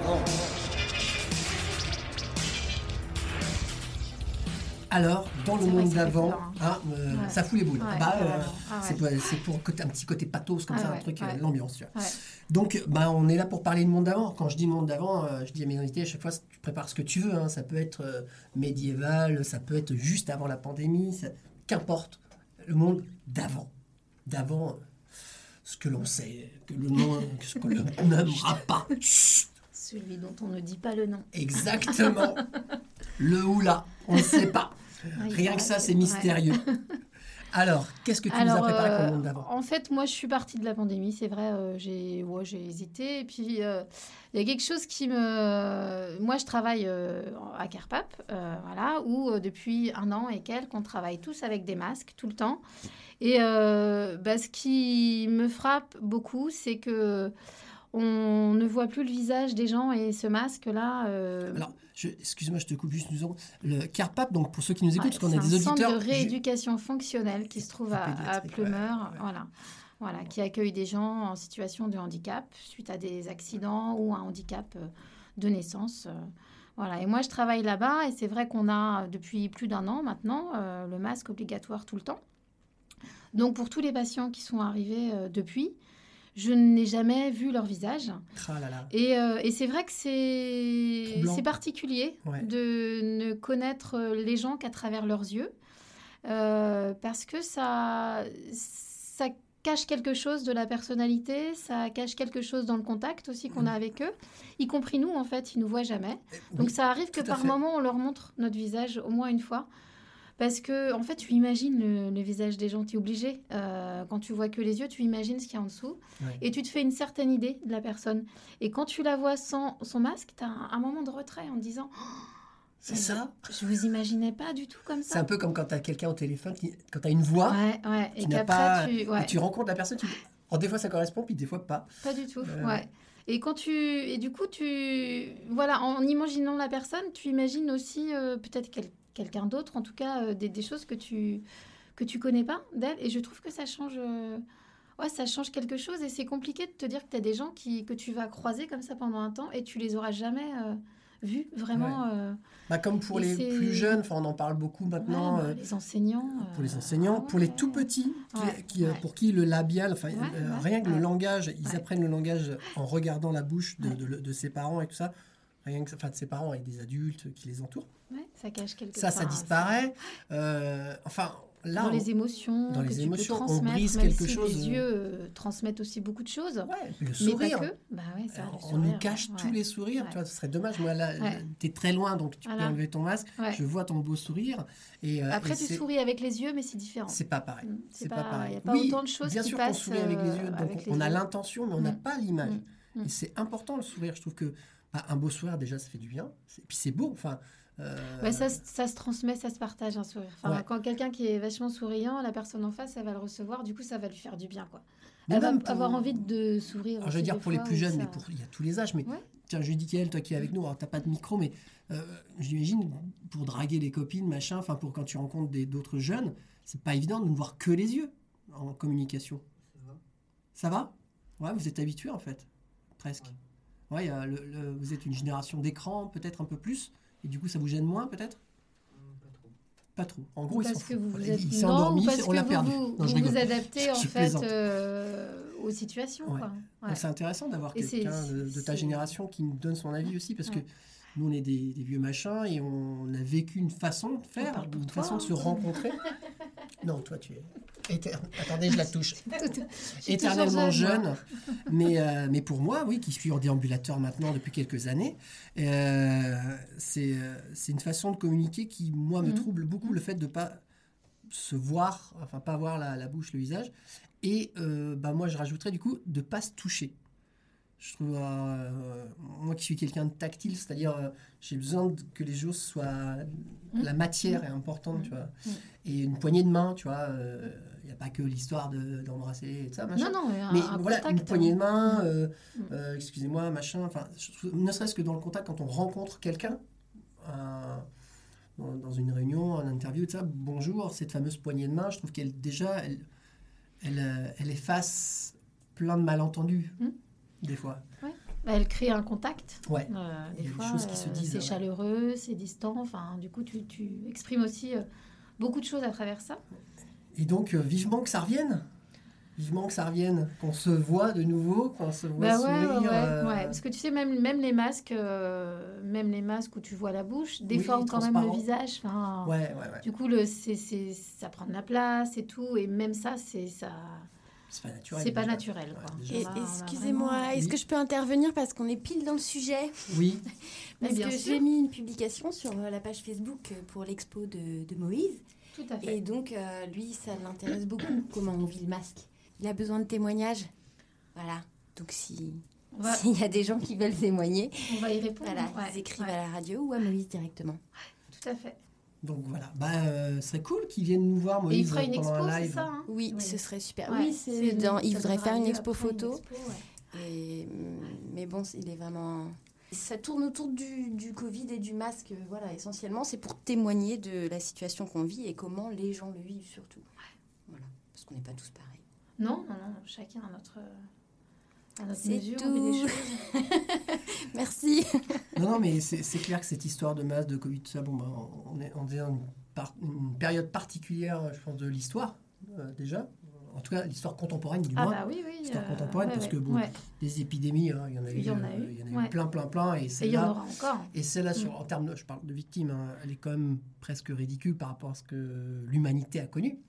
Alors, dans le monde d'avant, peur, hein, euh, Ouais. ça fout les boules. Ouais, Ah bah, euh. Ah c'est pour, un petit côté pathos comme Ah ça, un truc, euh, l'ambiance. Donc, bah, on est là pour parler du monde d'avant. Quand je dis monde d'avant, je dis à mes invités à chaque fois, tu prépares ce que tu veux. hein. Ça peut être médiéval, ça peut être juste avant la pandémie, ça- qu'importe. Le monde d'avant. D'avant, ce que l'on sait, que le nom, ce que l'on *laughs* n'aimera pas. Chut. Celui dont on ne dit pas le nom. Exactement. Le ou là, on ne sait pas. Rien que ça, c'est ouais. mystérieux. *laughs* Alors, qu'est-ce que tu nous as préparé pour euh, monde d'avant en fait, moi, je suis partie de la pandémie, c'est vrai. euh, j'ai, ouais, hésité. Et puis, euh, il y a quelque chose qui me. Moi, je travaille euh, à Carpap, voilà, où depuis un an et quelques, on travaille tous avec des masques tout le temps. Et bah, ce qui me frappe beaucoup, c'est que on ne voit plus le visage des gens et ce masque-là. Alors, excuse-moi, je te coupe juste une seconde. Le CARPAP, donc pour ceux qui nous écoutent, Ouais, parce qu'on a c'est des un auditeurs. centre de rééducation fonctionnelle qui se trouve à, ouais, ouais. voilà. Voilà, qui accueille des gens en situation de handicap suite à des accidents ou un handicap euh, de naissance. euh, Voilà. Et moi, je travaille là-bas et c'est vrai qu'on a depuis plus d'un an maintenant euh, le masque obligatoire tout le temps. Donc, pour tous les patients qui sont arrivés euh, depuis, je n'ai jamais vu leur visage. Ah là là. Et, euh, et c'est vrai que c'est particulier Ouais. de ne connaître les gens qu'à travers leurs yeux, euh, parce que ça, ça cache quelque chose de la personnalité, ça cache quelque chose dans le contact aussi qu'on a avec eux, y compris nous en fait, ils nous voient jamais. Donc Oui, ça arrive que par moment on leur montre notre visage au moins une fois. Parce que, en fait, tu imagines le, le visage des gens, tu es obligé. Euh, quand tu vois que les yeux, tu imagines ce qu'il y a en dessous. Ouais. Et tu te fais une certaine idée de la personne. Et quand tu la vois sans son masque, tu as un, un moment de retrait en te disant C'est ça Je vous imaginais pas du tout comme C'est ça. un peu comme quand tu as quelqu'un au téléphone, qui, quand tu as une voix, Ouais, ouais. qui Et qu'après, pas. tu. Ouais, et tu rencontres la personne, tu oh, des fois ça correspond, puis des fois pas. pas du tout. Euh. Ouais. Et quand tu. Et du coup, tu. Voilà, en imaginant la personne, tu imagines aussi euh, peut-être quel- quelqu'un d'autre, en tout cas, euh, des, des choses que tu que tu connais pas d'elle. Et je trouve que ça change. euh, Ouais, ça change quelque chose et c'est compliqué de te dire que tu as des gens qui, que tu vas croiser comme ça pendant un temps et tu les auras jamais euh, vus vraiment. euh, Bah, comme pour les plus jeunes, on en parle beaucoup maintenant. ouais, bah, euh, les enseignants. pour les enseignants, ah pour les tout petits, qui- pour qui le labial, enfin rien que le langage, ils apprennent le langage en regardant la bouche de- de ses parents et tout ça, rien que, enfin, de ses parents avec des adultes qui les entourent. Ouais, ça cache quelque Ça, ça enfin, disparaît. Euh, enfin, là, dans on- les émotions, dans que les tu émotions, on peux transmettre, brise même quelque si chose, Les euh, yeux euh, transmettent aussi beaucoup de choses, ouais, le mais sourire. pas que. Bah ouais, ça, on nous cache ouais. tous les sourires, tu vois, ce serait dommage. Moi, là, Ouais. t'es très loin, donc tu peux enlever ton masque. Je vois ton beau sourire. Et, euh, Après, et tu souris avec les yeux, mais c'est différent. C'est pas pareil. Mm, C'est pas, pareil. Il n'y a pas Oui, autant de choses bien qui sûr qu'on passent sourit avec les yeux, donc on a l'intention, mais on n'a Mm. pas l'image. Mm. Et c'est important le sourire. Je trouve que bah, un beau sourire déjà, ça fait du bien. C'est- Puis c'est beau. Enfin, euh, Ouais, ça, se- ça se transmet, ça se partage un sourire. Enfin, Ouais. Quand quelqu'un qui est vachement souriant, la personne en face, elle va le recevoir, du coup, ça va lui faire du bien. Quoi. mais Elle va même pour- avoir envie de sourire. Alors, je veux dire pour les plus jeunes, ça- mais pour il y a tous les âges. Mais Ouais. tiens, Judicaël, toi qui es avec nous, alors t'as pas de micro, mais euh, j'imagine pour draguer les copines, machin, enfin pour quand tu rencontres des- d'autres jeunes, c'est pas évident de ne voir que les yeux en communication. Ça va? Ouais, vous êtes habitué en fait, presque. Ouais, euh, le- le- vous êtes une génération d'écran, peut-être un peu plus, et du coup ça vous gêne moins peut-être? Pas trop. En gros, parce que vous vous êtes il s'est non, endormi, parce on que l'a vous perdu. Vous, Non, je vous, vous adaptez en Je fait euh, aux situations. Ouais. Ouais. C'est intéressant d'avoir quelqu'un de, de ta génération qui nous donne son avis aussi, parce Ouais. que nous, on est des, des vieux machins et on a vécu une façon de faire, une toi, façon de se hein. rencontrer. *laughs* non, toi, tu es. Éter- Attendez, je la *laughs* touche. Je suis éternellement jeune, mais, euh, mais pour moi, oui, qui suis en déambulateur maintenant depuis quelques années, euh, c'est euh, c'est une façon de communiquer qui, moi, me Mhm. trouble beaucoup le fait de ne pas se voir, enfin, pas voir la, la bouche, le visage. Et euh, bah, moi, je rajouterais du coup de ne pas se toucher. Je trouve, euh, moi qui suis quelqu'un de tactile, c'est-à-dire euh, j'ai besoin de- que les choses soient. Mhm. La matière est importante, tu vois. Mhm. Et une poignée de main, tu vois. Il n'y a pas que l'histoire de- d'embrasser et de ça, machin. Non, non, mais un, Mais un voilà, contact, une poignée de main, euh, euh, excusez-moi, machin, enfin, ne serait-ce que dans le contact, quand on rencontre quelqu'un, euh, dans, dans une réunion, en interview, tout ça, bonjour, cette fameuse poignée de main, je trouve qu'elle, déjà, elle, elle, euh, elle efface plein de malentendus. Des fois. Bah, elle crée un contact. Ouais. Euh, Il y des fois, choses qui se euh, disent, c'est chaleureux, c'est distant. Enfin, du coup, tu, tu exprimes aussi euh, beaucoup de choses à travers ça. Et donc, vivement que ça revienne. Vivement que ça revienne, qu'on se voit de nouveau, qu'on se voit Bah ouais, sourire. ouais, euh, ouais. Parce que tu sais, même, même les masques, euh, même les masques où tu vois la bouche, déforment quand même le visage. Enfin. Du coup, le, ça prend de la place et tout. Et même ça, c'est ça. C'est pas naturel. C'est pas déjà. Ouais, Excusez-moi, vraiment- est-ce Oui. que je peux intervenir parce qu'on est pile dans le sujet? Oui, *laughs* Parce bien que j'ai mis une publication sur euh, la page Facebook euh, pour l'expo de, de Moïse. Tout à fait. Et donc, euh, lui, ça l'intéresse beaucoup, *coughs* comment on vit le masque. Il a besoin de témoignages. Voilà. Donc, si va, s'il y a des gens qui veulent témoigner, on va y répondre. voilà, Ouais, ils écrivent ouais, à la radio ou à Moïse directement. Tout à fait. Donc voilà. Bah, euh, ce serait cool qu'ils viennent nous voir, Et Moïse, il fera une pendant expo, un c'est live. ça hein Oui, Oui. ce serait super. Ouais, oui, c'est dans- il voudrait faire une expo une photo. expo, ouais. Et, mais bon, il est vraiment. Ça tourne autour du, du Covid et du masque. Voilà, essentiellement, c'est pour témoigner de la situation qu'on vit et comment les gens le vivent surtout. Voilà, parce qu'on n'est pas tous pareils. Non, non, non, chacun à notre C'est tout. *laughs* Merci. Non, non, mais c'est clair que cette histoire de masse, de Covid, tout ça, bon, bah, on est, on est dans une, par- une période particulière, je pense, de l'histoire, euh, déjà. En tout cas, l'histoire contemporaine, du Ah moins. bah oui, oui. Histoire euh, contemporaine, ouais, parce ouais, que bon, ouais. Des épidémies, hein, il y en a eu, Il y en a euh, eu, il y en a eu ouais. plein, plein, plein. Et Et il y en aura encore. et celle-là, Mm. en termes de, je parle de victimes, hein, elle est quand même presque ridicule par rapport à ce que l'humanité a connu.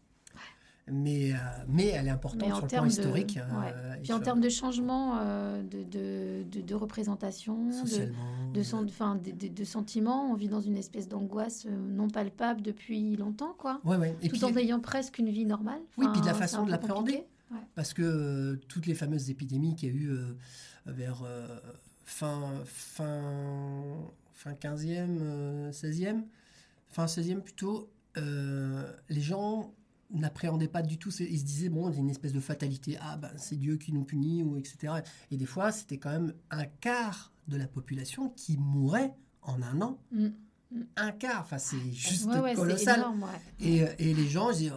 Mais, euh, mais elle est importante Mais sur le plan de- historique. ouais. euh, et Puis en termes de changement euh, de, de, de, de représentation, de, socialement. de, sentiments, on vit dans une espèce d'angoisse non palpable depuis longtemps, quoi. Ouais, ouais. Et Tout puis, en ayant presque une vie normale. Oui, puis de la façon de l'appréhender. Parce que toutes les fameuses épidémies qu'il y a eu vers fin, fin, fin 15e, euh, 16e, fin 16e plutôt, les gens n'appréhendaient pas du tout. Ils se disaient, bon, il y a une espèce de fatalité. Ah, ben, c'est Dieu qui nous punit, ou etc. Et des fois, c'était quand même un quart de la population qui mourait en un an. Mm. Un quart, enfin, c'est juste Ouais, ouais, colossal. énorme, ouais. Et, euh, et les gens, disaient,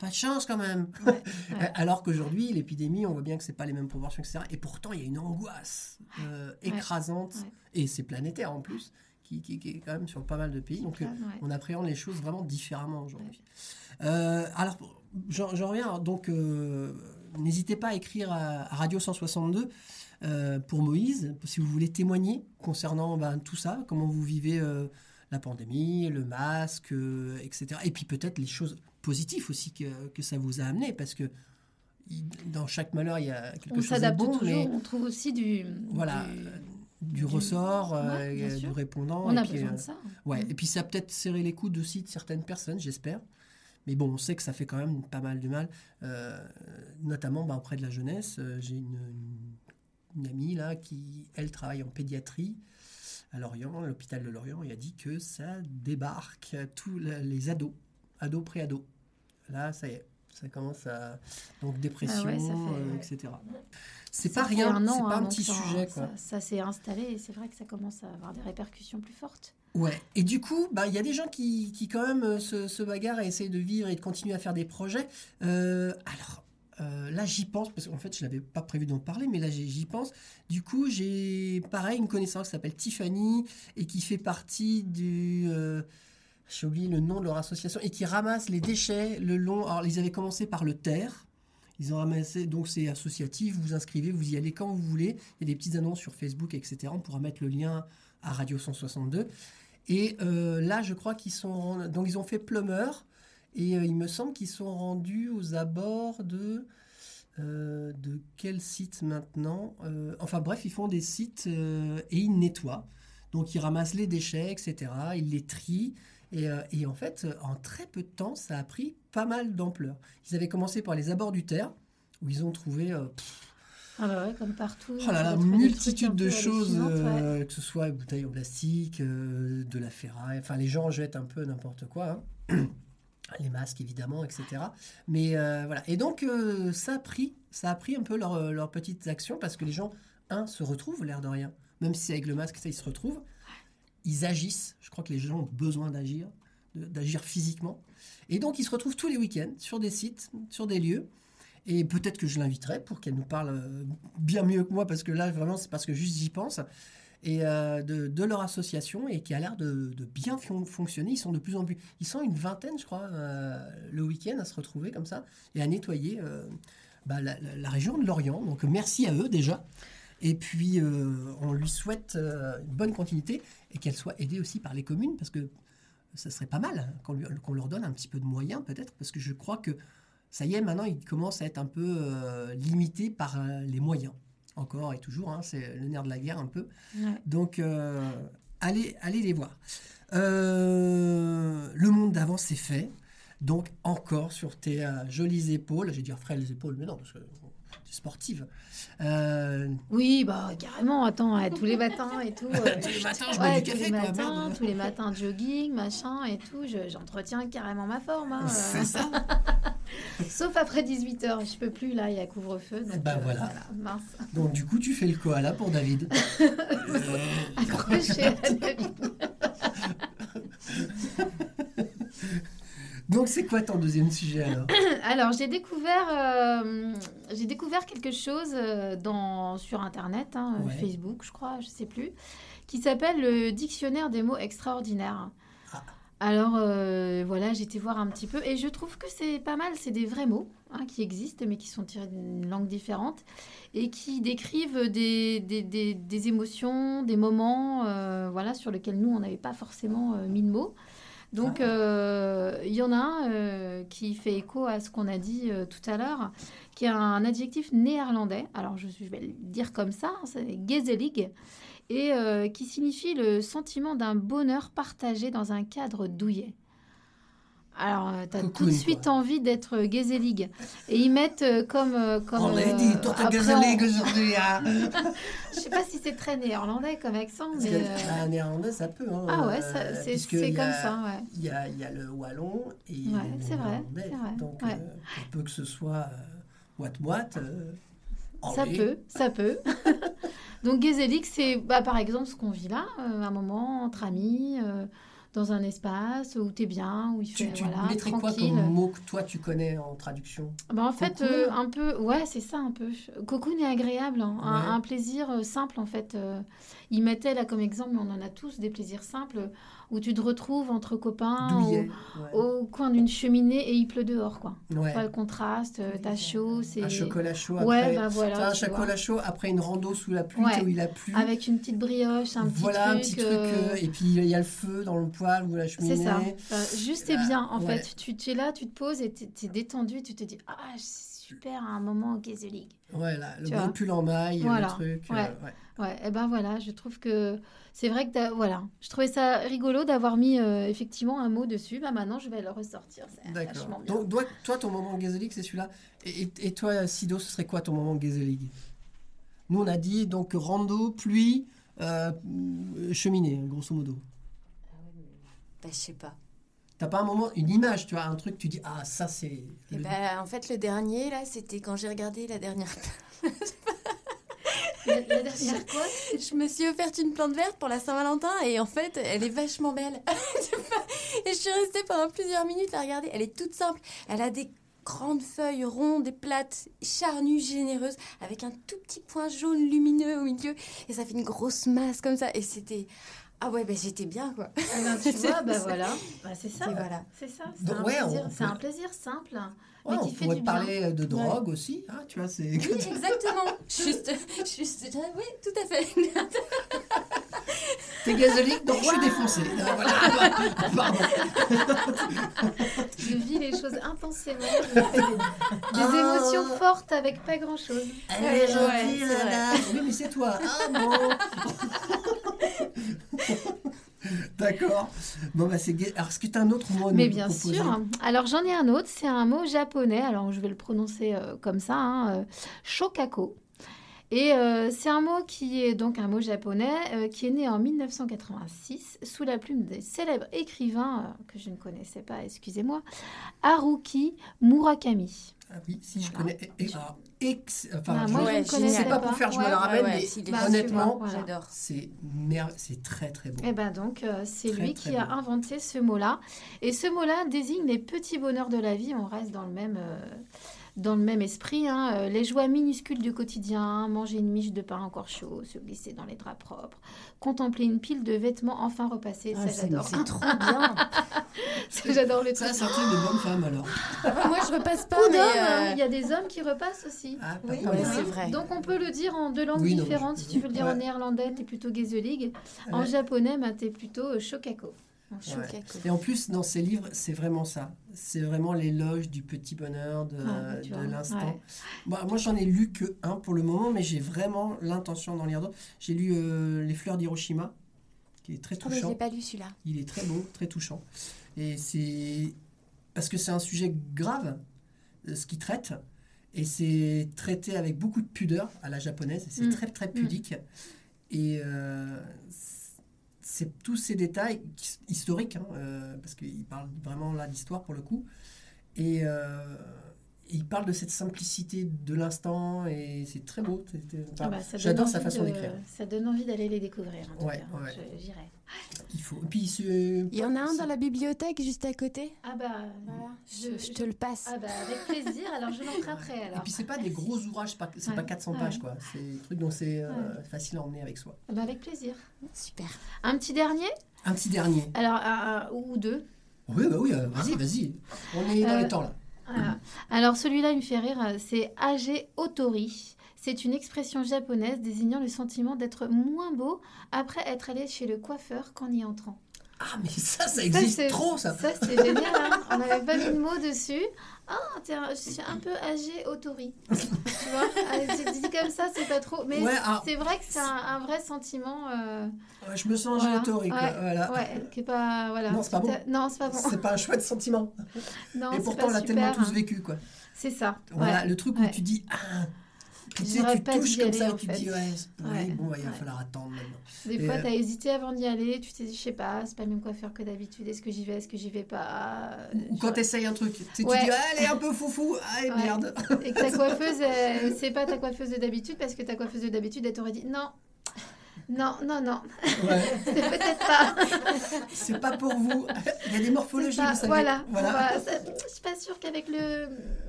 pas de chance quand même. *laughs* Alors qu'aujourd'hui, l'épidémie, on voit bien que c'est pas les mêmes proportions, etc. Et pourtant, il y a une angoisse euh, écrasante, et c'est planétaire en plus, qui, qui- qui est quand même sur pas mal de pays. Donc, euh, Ouais. on appréhende les choses vraiment différemment aujourd'hui. Euh, alors, j'en reviens. Donc, euh, n'hésitez pas à écrire à, à Radio 162 euh, pour Moïse, si vous voulez témoigner concernant ben, tout ça, comment vous vivez la pandémie, le masque, etc. Et puis peut-être les choses positives aussi que, que ça vous a amené, parce que dans chaque malheur, il y a quelque On chose de s'adapte bon, toujours, mais on trouve aussi du. voilà, du- du, du- ressort, euh, Ouais, bien du répondant. On et a puis, besoin euh, de ça. Ouais, Mm. et puis ça a peut-être serré les coudes aussi de certaines personnes, j'espère. Mais bon, on sait que ça fait quand même pas mal de mal, euh, notamment bah, auprès de la jeunesse. Euh, J'ai une, une- une amie là qui, elle, travaille en pédiatrie à Lorient, à l'hôpital de Lorient, et a dit que ça débarque tous les ados, ados, pré-ados. Là, ça y est, ça commence à. Donc dépression, Ah ouais, fait, euh, etc. C'est pas rien, c'est pas hein, un petit sujet, quoi. Ça, ça s'est installé et c'est vrai que ça commence à avoir des répercussions plus fortes. Ouais, et du coup, bah, il y a des gens qui, qui quand même euh, se, se bagarrent et essayent de vivre et de continuer à faire des projets. Euh, alors, euh, là, j'y pense, parce qu'en fait, je n'avais pas prévu d'en parler, mais là, j'y pense. Du coup, j'ai, pareil, une connaissance qui s'appelle Tiffany et qui fait partie du... j'ai oublié le nom de leur association, et qui ramasse les déchets le long... Alors, ils avaient commencé par le terre. Ils ont ramassé, donc c'est associatif, vous vous inscrivez, vous y allez quand vous voulez. Il y a des petites annonces sur Facebook, etc. On pourra mettre le lien à Radio 162. Et euh, là, je crois qu'ils sont. Donc, ils ont fait plumeur. Et euh, il me semble qu'ils sont rendus aux abords de. euh, de quel site maintenant Enfin bref, ils font des sites et ils nettoient. Donc ils ramassent les déchets, etc. Ils les trient. Et, euh, et en fait, en très peu de temps, ça a pris pas mal d'ampleur. Ils avaient commencé par les abords du terre, où ils ont trouvé euh, pff, Ah bah ouais, comme partout. Oh là là, des trucs multitude de choses, ouais. euh, que ce soit bouteilles en plastique, euh, de la ferraille, enfin les gens jettent un peu n'importe quoi, hein. *clears throat* les masques évidemment, etc. Mais euh, voilà, et donc ça a pris, ça a pris un peu leur- leurs petites actions parce que les gens, un, se retrouvent l'air de rien, même si c'est avec le masque, ça ils se retrouvent, ils agissent, je crois que les gens ont besoin d'agir, d'agir physiquement, et donc ils se retrouvent tous les week-ends sur des sites, sur des lieux, et peut-être que je l'inviterai pour qu'elle nous parle euh, bien mieux que moi, parce que là, vraiment, c'est parce que juste j'y pense. Et euh, de, leur association, et qui a l'air de, bien fon- fonctionner. Ils sont de plus en plus. Ils sont une vingtaine, je crois, euh, le week-end à se retrouver comme ça et à nettoyer bah, la, région de Lorient. Donc merci à eux déjà. Et puis on lui souhaite une bonne continuité et qu'elle soit aidée aussi par les communes, parce que ça serait pas mal hein, qu'on lui- qu'on leur donne un petit peu de moyens peut-être, parce que je crois que ça y est, maintenant, il commence à être un peu euh, limité par euh, les moyens. Encore et toujours, hein, c'est le nerf de la guerre un peu. Ouais. Donc, euh, allez, allez les voir. Euh, le monde d'avant, c'est fait. Donc, encore sur tes jolies épaules, j'ai dire frêles épaules, mais non, parce que sportive. Euh, Oui, bah carrément, attends, tous les matins et tout. euh, *laughs* tous les matins, je ouais, tous les quoi, matins, merde. tous les matins jogging, machin et tout, je- j'entretiens carrément ma forme. hein, C'est euh. ça. *laughs* Sauf après 18h, je peux plus, là, il y a couvre-feu. donc, bah voilà. mince. Donc, du coup, tu fais le koala pour David. *laughs* Accroché à David. Donc, c'est quoi ton deuxième sujet alors *coughs* Alors, j'ai découvert, euh, j'ai découvert quelque chose euh, dans, sur Internet, hein, euh, Ouais. Facebook, je crois, je sais plus, qui s'appelle le dictionnaire des mots extraordinaires. Ah. Alors, euh, voilà, été voir un petit peu et je trouve que c'est pas mal. C'est des vrais mots hein, qui existent, mais qui sont tirés d'une langue différente et qui décrivent des, des, des- des émotions, des moments euh, voilà, sur lesquels nous, on n'avait pas forcément mis de mots. Donc, euh, il y en a un euh, qui fait écho à ce qu'on a dit euh, tout à l'heure, qui est un adjectif néerlandais. Alors, je, je vais le dire comme ça, hein, c'est gezelig, et qui signifie le sentiment d'un bonheur partagé dans un cadre douillet. Alors, tu as tout de suite quoi. envie d'être gezelig. Et ils mettent euh, comme... euh, comme On l'a euh, dit, toi, t'as gazé on- aujourd'hui. hein. *laughs* Je sais pas si c'est très néerlandais comme accent, Parce mais... que, euh, ah, néerlandais, ça peut. hein, Ah ouais, euh, c'est comme a- ça, ouais. Il y a, y a le wallon et Ouais, le c'est vrai, Donc, ouais. euh, pour peu que ce soit euh, moite-moite. euh, Ça peut, ça peut. *laughs* Donc Gezelig, c'est bah, par exemple ce qu'on vit là, euh, un moment entre amis, euh, dans un espace où tu es bien, où il fait Tu, tu voilà, mettrais quoi comme mot que toi tu connais en traduction? Bah, en fait, euh, un peu, ouais, c'est ça un peu. Cocoon est agréable, hein. un, Ouais. un plaisir euh, simple en fait. euh. il mettait là comme exemple, mais on en a tous des plaisirs simples où tu te retrouves entre copains au, au coin d'une cheminée et il pleut dehors quoi. Ouais. le contraste, euh, t'as chaud, c'est Un chocolat chaud après. ouais, bah Tu voilà. un vois. chocolat chaud après une rando sous la pluie où il a plu. Avec une petite brioche, un petit voilà truc. un petit truc. euh, euh, et puis il y a le feu dans le poêle ou la cheminée. C'est ça. Enfin, juste et bien, en fait. Tu, tu es là, tu te poses et tu es détendu, tu te dis Ah, c'est super, un moment au Gezelig. Ouais, là, le gros pull en maille, Voilà. le truc. euh, Ouais. et ben voilà, je trouve que c'est vrai que voilà, je trouvais ça rigolo d'avoir mis euh, effectivement un mot dessus. Bah maintenant, je vais le ressortir. D'accord. Donc, toi, toi, ton moment Gazelig, c'est celui-là. Et, et- et toi, Sido, ce serait quoi ton moment Gazelig Nous, on a dit donc rando, pluie, euh, cheminée, grosso modo. Bah, je sais pas. T'as pas un moment, une image, tu vois, un truc, tu dis ah ça c'est. Le- bah, en fait, le dernier, là, c'était quand j'ai regardé la dernière. *laughs* La, la dernière quoi je me suis offerte une plante verte pour la Saint-Valentin et en fait, elle est vachement belle. *laughs* et je suis restée pendant plusieurs minutes à regarder. Elle est toute simple. Elle a des grandes feuilles rondes et plates, charnues, généreuses, avec un tout petit point jaune lumineux au milieu. Et ça fait une grosse masse comme ça. Et c'était. Ah ouais, bah, j'étais bien, quoi. Ah ben, *laughs* Tu vois, bah voilà, bah, c'est ça. Voilà. C'est ça. C'est un, ouais, on peut- un plaisir simple, Ouais, mais on qui fait pourrait du te bien. parler de drogue aussi, hein, tu vois, c'est. Oui, *laughs* exactement. juste, juste, oui, tout à fait. T'es gazolique, donc je suis défoncé. Euh, voilà. *laughs* Pardon. Je vis les choses intensément. Je me fais des, des Ah. émotions fortes avec pas grand-chose. Elle Ouais, est gentille, ouais, c'est vrai. Anna. Oui, mais c'est toi. Ah bon. *laughs* D'accord. Bon, bah, c'est. Alors, est-ce que tu as un autre mot à Mais nous bien proposer sûr. Alors j'en ai un autre, c'est un mot japonais. Alors je vais le prononcer euh, comme ça, hein, euh, shokako. Et euh, c'est un mot qui est donc un mot japonais qui est né en 1986 sous la plume des célèbres écrivains que je ne connaissais pas, excusez-moi, Haruki Murakami. Ah oui, si je connais. Et, et- alors, ex- enfin, Ah, je- moi, je c'est pas pas. pour faire je me la ramène, ouais, mais Bah, honnêtement, Voilà. J'adore. c'est c'est très très bon. Et ben donc, euh, c'est lui très qui a beau. inventé ce mot-là. Et ce mot-là désigne les petits bonheurs de la vie. On reste dans le même, euh, dans le même esprit. hein. Euh, les joies minuscules du quotidien, manger une miche de pain encore chaud, se glisser dans les draps propres, contempler une pile de vêtements enfin repassés. Ah, ça, c'est- j'adore. C'est trop bien. *laughs* Ça, j'adore le Ça, truc. c'est un truc de bonne femme alors. Moi, je repasse pas, Ou mais. d'hommes, euh, hein. Il y a des hommes qui repassent aussi. Ah, Oui, c'est vrai. Donc on peut le dire en deux langues Oui, non, mais différentes. je- Si tu veux le dire en néerlandais, t'es plutôt Gezelig. En japonais, bah, t'es plutôt shokako. Et en plus, dans ces livres, c'est vraiment ça. C'est vraiment l'éloge du petit bonheur, de, Ah, de l'instant. ouais. Moi, moi, j'en ai lu que un pour le moment, mais j'ai vraiment l'intention d'en lire d'autres. J'ai lu euh, Les fleurs d'Hiroshima, qui est très Ah, je touchant. l'ai pas lu celui-là. Il est très beau, très touchant. Et c'est parce que c'est un sujet grave, euh, ce qu'il traite. Et c'est traité avec beaucoup de pudeur à la japonaise. C'est Mm. très, très pudique. Et euh, c'est tous ces détails historiques, hein, euh, parce qu'il parle vraiment là d'histoire pour le coup. Et euh, il parle de cette simplicité de l'instant. Et c'est très beau. Ah bah, J'adore sa façon de- d'écrire. Ça donne envie d'aller les découvrir. En tout Ouais, cas. ouais. J'irai. Il faut. Et puis, ce- Il y en a un dans la bibliothèque juste à côté? Ah bah, Voilà. Je- Je, je te le passe. ah bah, avec plaisir. Alors je l'emprunterai Et alors. puis c'est pas des gros ouvrages, c'est Ouais. pas 400 Ouais. pages quoi. C'est des trucs dont c'est euh, Ouais. facile à emmener avec soi. Ah bah, avec plaisir. Super. Un petit dernier? Un petit dernier. Alors, un- un- ou deux. Oui, bah oui, euh, vas-y, *laughs* vas-y. On est dans Euh, les temps là. Voilà. Alors celui-là, il me fait rire. euh, C'est age otori. C'est une expression japonaise désignant le sentiment d'être moins beau après être allé chez le coiffeur qu'en y entrant. Ah, mais ça, ça Ça, existe c'est- trop ça. Ça, c'est génial. hein. *laughs* On n'avait pas mis de mots dessus. Ah, un- je suis un peu âgé autori. tu vois Ah, dit comme ça, c'est pas trop. Mais Ouais, alors- c'est vrai que c'est un, un vrai sentiment. euh, Ouais, je me sens Voilà. géotorique. Ouais. Voilà. ouais, qui est pas. Voilà. Non, c'est pas bon. Non, c'est pas bon. C'est pas un chouette sentiment. Non, Et pourtant, on l'a tellement super, tous hein. vécu quoi. C'est ça. Voilà, le truc où tu dis ah. Tu sais, tu pas touches y comme aller, ça et tu te dis ouais, c'est- Ouais, ouais, bon, il va falloir attendre maintenant. Des Et, fois, euh, t'as hésité avant d'y aller, tu t'es dit, je sais pas, c'est pas le même coiffeur que d'habitude, est-ce que j'y vais, est-ce que j'y vais pas Ou quand tu essayes un truc, tu tu dis ah, elle est un peu foufou, ah et Ouais. merde. Et que ta *laughs* coiffeuse, c'est pas ta coiffeuse de d'habitude, parce que ta coiffeuse de d'habitude, elle t'aurait dit, non, non, non, non, Ouais. *laughs* c'est peut-être pas. *laughs* C'est pas pour vous. Il y a des morphologies, pas- vous savez. Voilà, Voilà. va- ça- je suis pas sûre qu'avec le...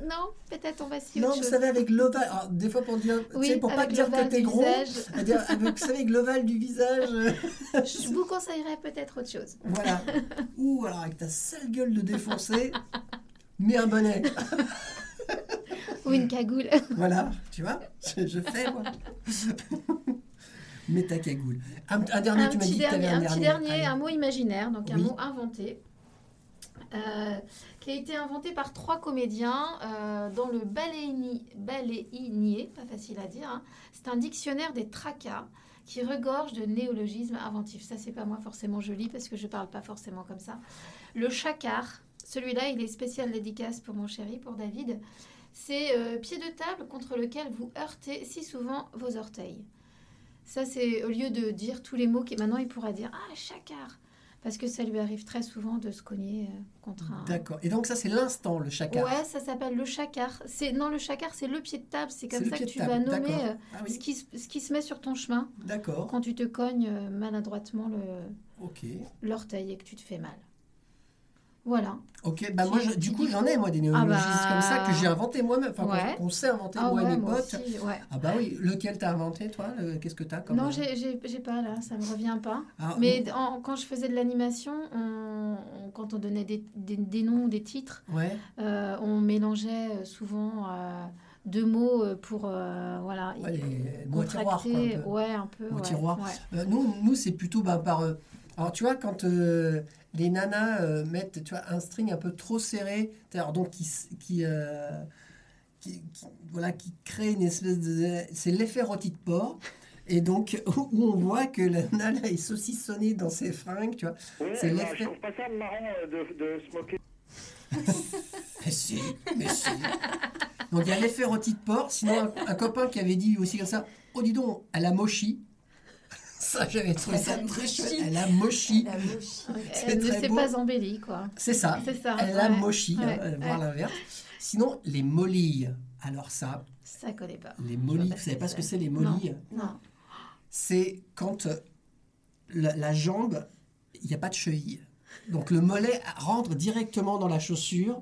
Non, peut-être on va essayer Non, autre vous chose. savez, avec l'ovale, alors, des fois pour dire, tu Oui, sais, pour pas dire que t'es gros, dire, avec, vous savez, avec l'ovale du visage, *laughs* Je vous conseillerais peut-être autre chose. voilà. Ou alors avec ta sale gueule de défoncé, mets un bonnet. Ou une cagoule. Voilà, tu vois, je, je fais, moi. Mets ta cagoule. Un, un dernier, un tu m'as que dernier, un un petit dernier. un mot imaginaire, donc un mot inventé, euh, qui a été inventé par trois comédiens euh, dans le baléini- baléinier, pas facile à dire. hein. C'est un dictionnaire des tracas qui regorge de néologismes inventifs. Ça, c'est pas moi forcément joli parce que je parle pas forcément comme ça. Le chacard, celui-là, il est spécial dédicace pour mon chéri, pour David. C'est euh, pied de table contre lequel vous heurtez si souvent vos orteils. Ça, c'est au lieu de dire tous les mots, qui maintenant il pourra dire Ah, chacard Parce que ça lui arrive très souvent de se cogner euh, contre un. D'accord. Et donc ça, c'est l'instant, le chacun. Ouais, ça s'appelle le chacard. C'est non le chacard, c'est le pied de table. C'est comme ça que tu vas nommer euh, Ah ce, qui, se- ce qui se met sur ton chemin d'accord. quand tu te cognes euh, maladroitement le Ok. l'orteil et que tu te fais mal. Voilà. Ok, bah moi, je- du coup, j'en ai, moi, des Ah bah. comme ça que j'ai inventé moi-même. Enfin, Ouais. qu'on sait inventer, Ah moi et ouais, mes moi potes. aussi, ouais. Ah bah oui, lequel t'as inventé, toi Le- Qu'est-ce que t'as comme... Non, j'ai j'ai- j'ai pas là, ça me revient pas. Ah, Mais en- quand je faisais de l'animation, on- on- quand on donnait des, des- des noms, des titres, euh, on mélangeait euh, souvent euh, deux mots euh, pour euh, voilà Ouais, les mots tiroir, quoi, un peu. ouais, un peu. Ouais, tiroir. ouais. Euh, nous, nous c'est plutôt bah, par. euh, alors, tu vois, quand euh, les nanas euh, mettent tu vois, un string un peu trop serré, alors, donc qui, s- qui, euh, qui, qui- voilà, qui crée une espèce de. C'est l'effet rôti de porc. Et donc, *laughs* où on voit que la nana est saucissonnée dans ses fringues, tu vois. Ouais, C'est bah, l'effet- je trouve pas ça marrant euh, de, de se moquer. *laughs* Mais si, mais si. Donc, il y a l'effet rôti de porc. Sinon, un, un copain qui avait dit aussi comme ça Oh, dis donc, elle a mochi. Ça, j'avais trouvé ça très chouette. Elle a mochi. Elle ne s'est pas embellie, quoi. C'est ça. Elle a ouais. mochi, hein, Ouais, ouais. voir l'inverse. Sinon, les molilles. Alors ça, Ça connaît pas. les molilles, pas vous ce savez que pas ce que c'est. les Non. molilles Non. C'est quand euh, la, la jambe, il n'y a pas de cheville. Donc le mollet rentre directement dans la chaussure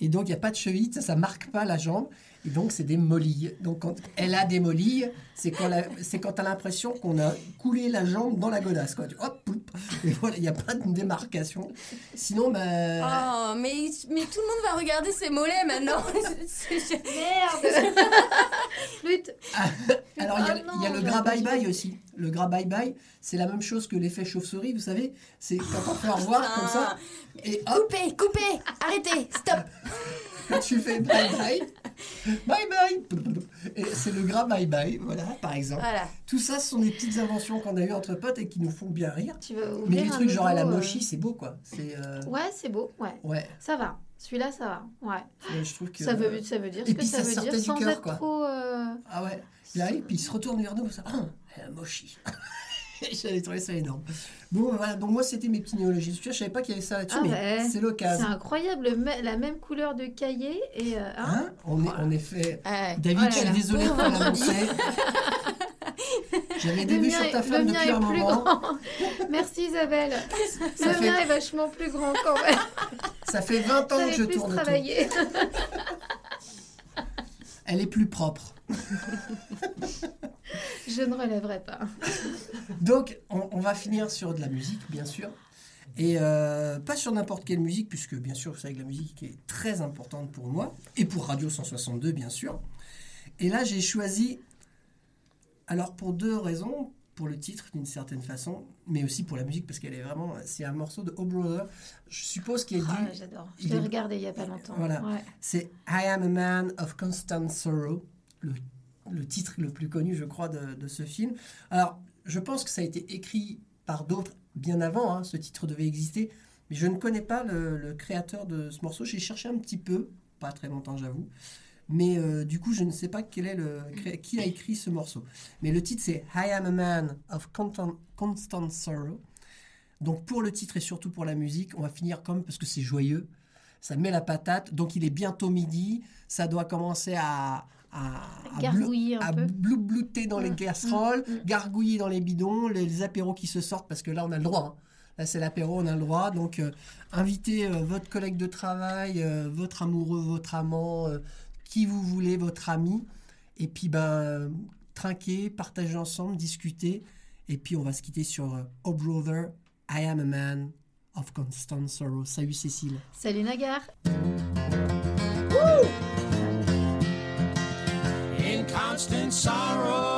et donc il n'y a pas de cheville, ça ne marque pas la jambe et donc c'est des molilles. Donc quand elle a des molilles, c'est quand, la- c'est quand tu as l'impression qu'on a coulé la jambe dans la godasse. Quoi. Tu- Hop, ploup. et voilà, il n'y a pas de démarcation. Sinon, bah, Oh, mais, mais tout le monde va regarder ses mollets maintenant. *laughs* Merde *laughs* Flûte Alors, il y a, Ah y le j'aurais gras bye-bye aussi. Le gras bye-bye, c'est la même chose que l'effet chauve-souris, vous savez. C'est quand on fait au revoir comme ça. Et hop, Coupez, coupez, arrêtez, stop. *laughs* tu fais bye-bye, bye-bye. Et c'est le gras bye-bye, voilà, par exemple. Voilà. Tout ça, ce sont des petites inventions qu'on a eues entre potes et qui nous font bien rire. Tu veux Mais les trucs genre à la nouveau, euh, mochi, c'est beau, quoi. C'est... euh, Ouais, c'est beau, ouais. Ouais, Ça va. Celui-là, ça va. Ouais. ouais, je trouve que... Ça, veut, ça veut dire Et ce que puis ça, ça veut dire sans cœur, être quoi. trop. euh, Ah ouais, il arrive, puis il se retourne vers nous, ça, ah, elle a mochi. *laughs* J'avais trouvé ça énorme. Bon, voilà, donc moi, c'était mes petits néologismes. Je savais pas qu'il y avait ça là-dessus, Ah mais ouais. c'est C'est l'occasion. incroyable, le me- la même couleur de cahier et. euh, hein Hein on est, en effet. Ouais. David, Oh je suis là. désolé de Pauvre te vendredi. l'annoncer. J'avais des vues sur ta femme depuis un moment. grand. *laughs* Merci Isabelle. Ça le fait- mien est vachement plus grand quand même. Ça fait 20 ans Ça que fait je tourne travailler. *laughs* Elle est plus propre. *laughs* Je ne relèverai pas. Donc, on, on va finir sur de la musique, bien sûr. Et euh, pas sur n'importe quelle musique, puisque bien sûr, vous savez que la musique est très importante pour moi, et pour Radio 162, bien sûr. Et là, j'ai choisi, alors pour deux raisons, pour le titre d'une certaine façon, mais aussi pour la musique, parce qu'elle est vraiment, c'est un morceau de Oh Brother. Je suppose qu'il est dû, Ah, J'adore. Je l'ai regardé il n'y a pas longtemps. Voilà. Ouais. c'est I Am a Man of Constant Sorrow, le, le titre le plus connu, je crois, de, de ce film. Alors, je pense que ça a été écrit par d'autres bien avant, hein, ce titre devait exister, mais je ne connais pas le, le créateur de ce morceau. J'ai cherché un petit peu, pas très longtemps, j'avoue. Mais euh, du coup, je ne sais pas quel est le, qui a écrit ce morceau. Mais le titre, c'est I Am a Man of Constant, Constant Sorrow. Donc, pour le titre et surtout pour la musique, on va finir comme, parce que c'est joyeux, ça met la patate. Donc, il est bientôt midi. Ça doit commencer à. à, à Gargouiller blou- un à peu. bloublouter dans les casseroles, mm, mm. gargouiller dans les bidons, les, les apéros qui se sortent, parce que là, on a le droit. hein. Là, c'est l'apéro, on a le droit. Donc, euh, invitez euh, votre collègue de travail, euh, votre amoureux, votre amant, qui vous voulez, votre ami. Et puis, ben, trinquer, partager ensemble, discuter. Et puis, on va se quitter sur euh, Oh Brother, I am a man of constant sorrow. Salut Cécile. Salut Nagar. in constant sorrow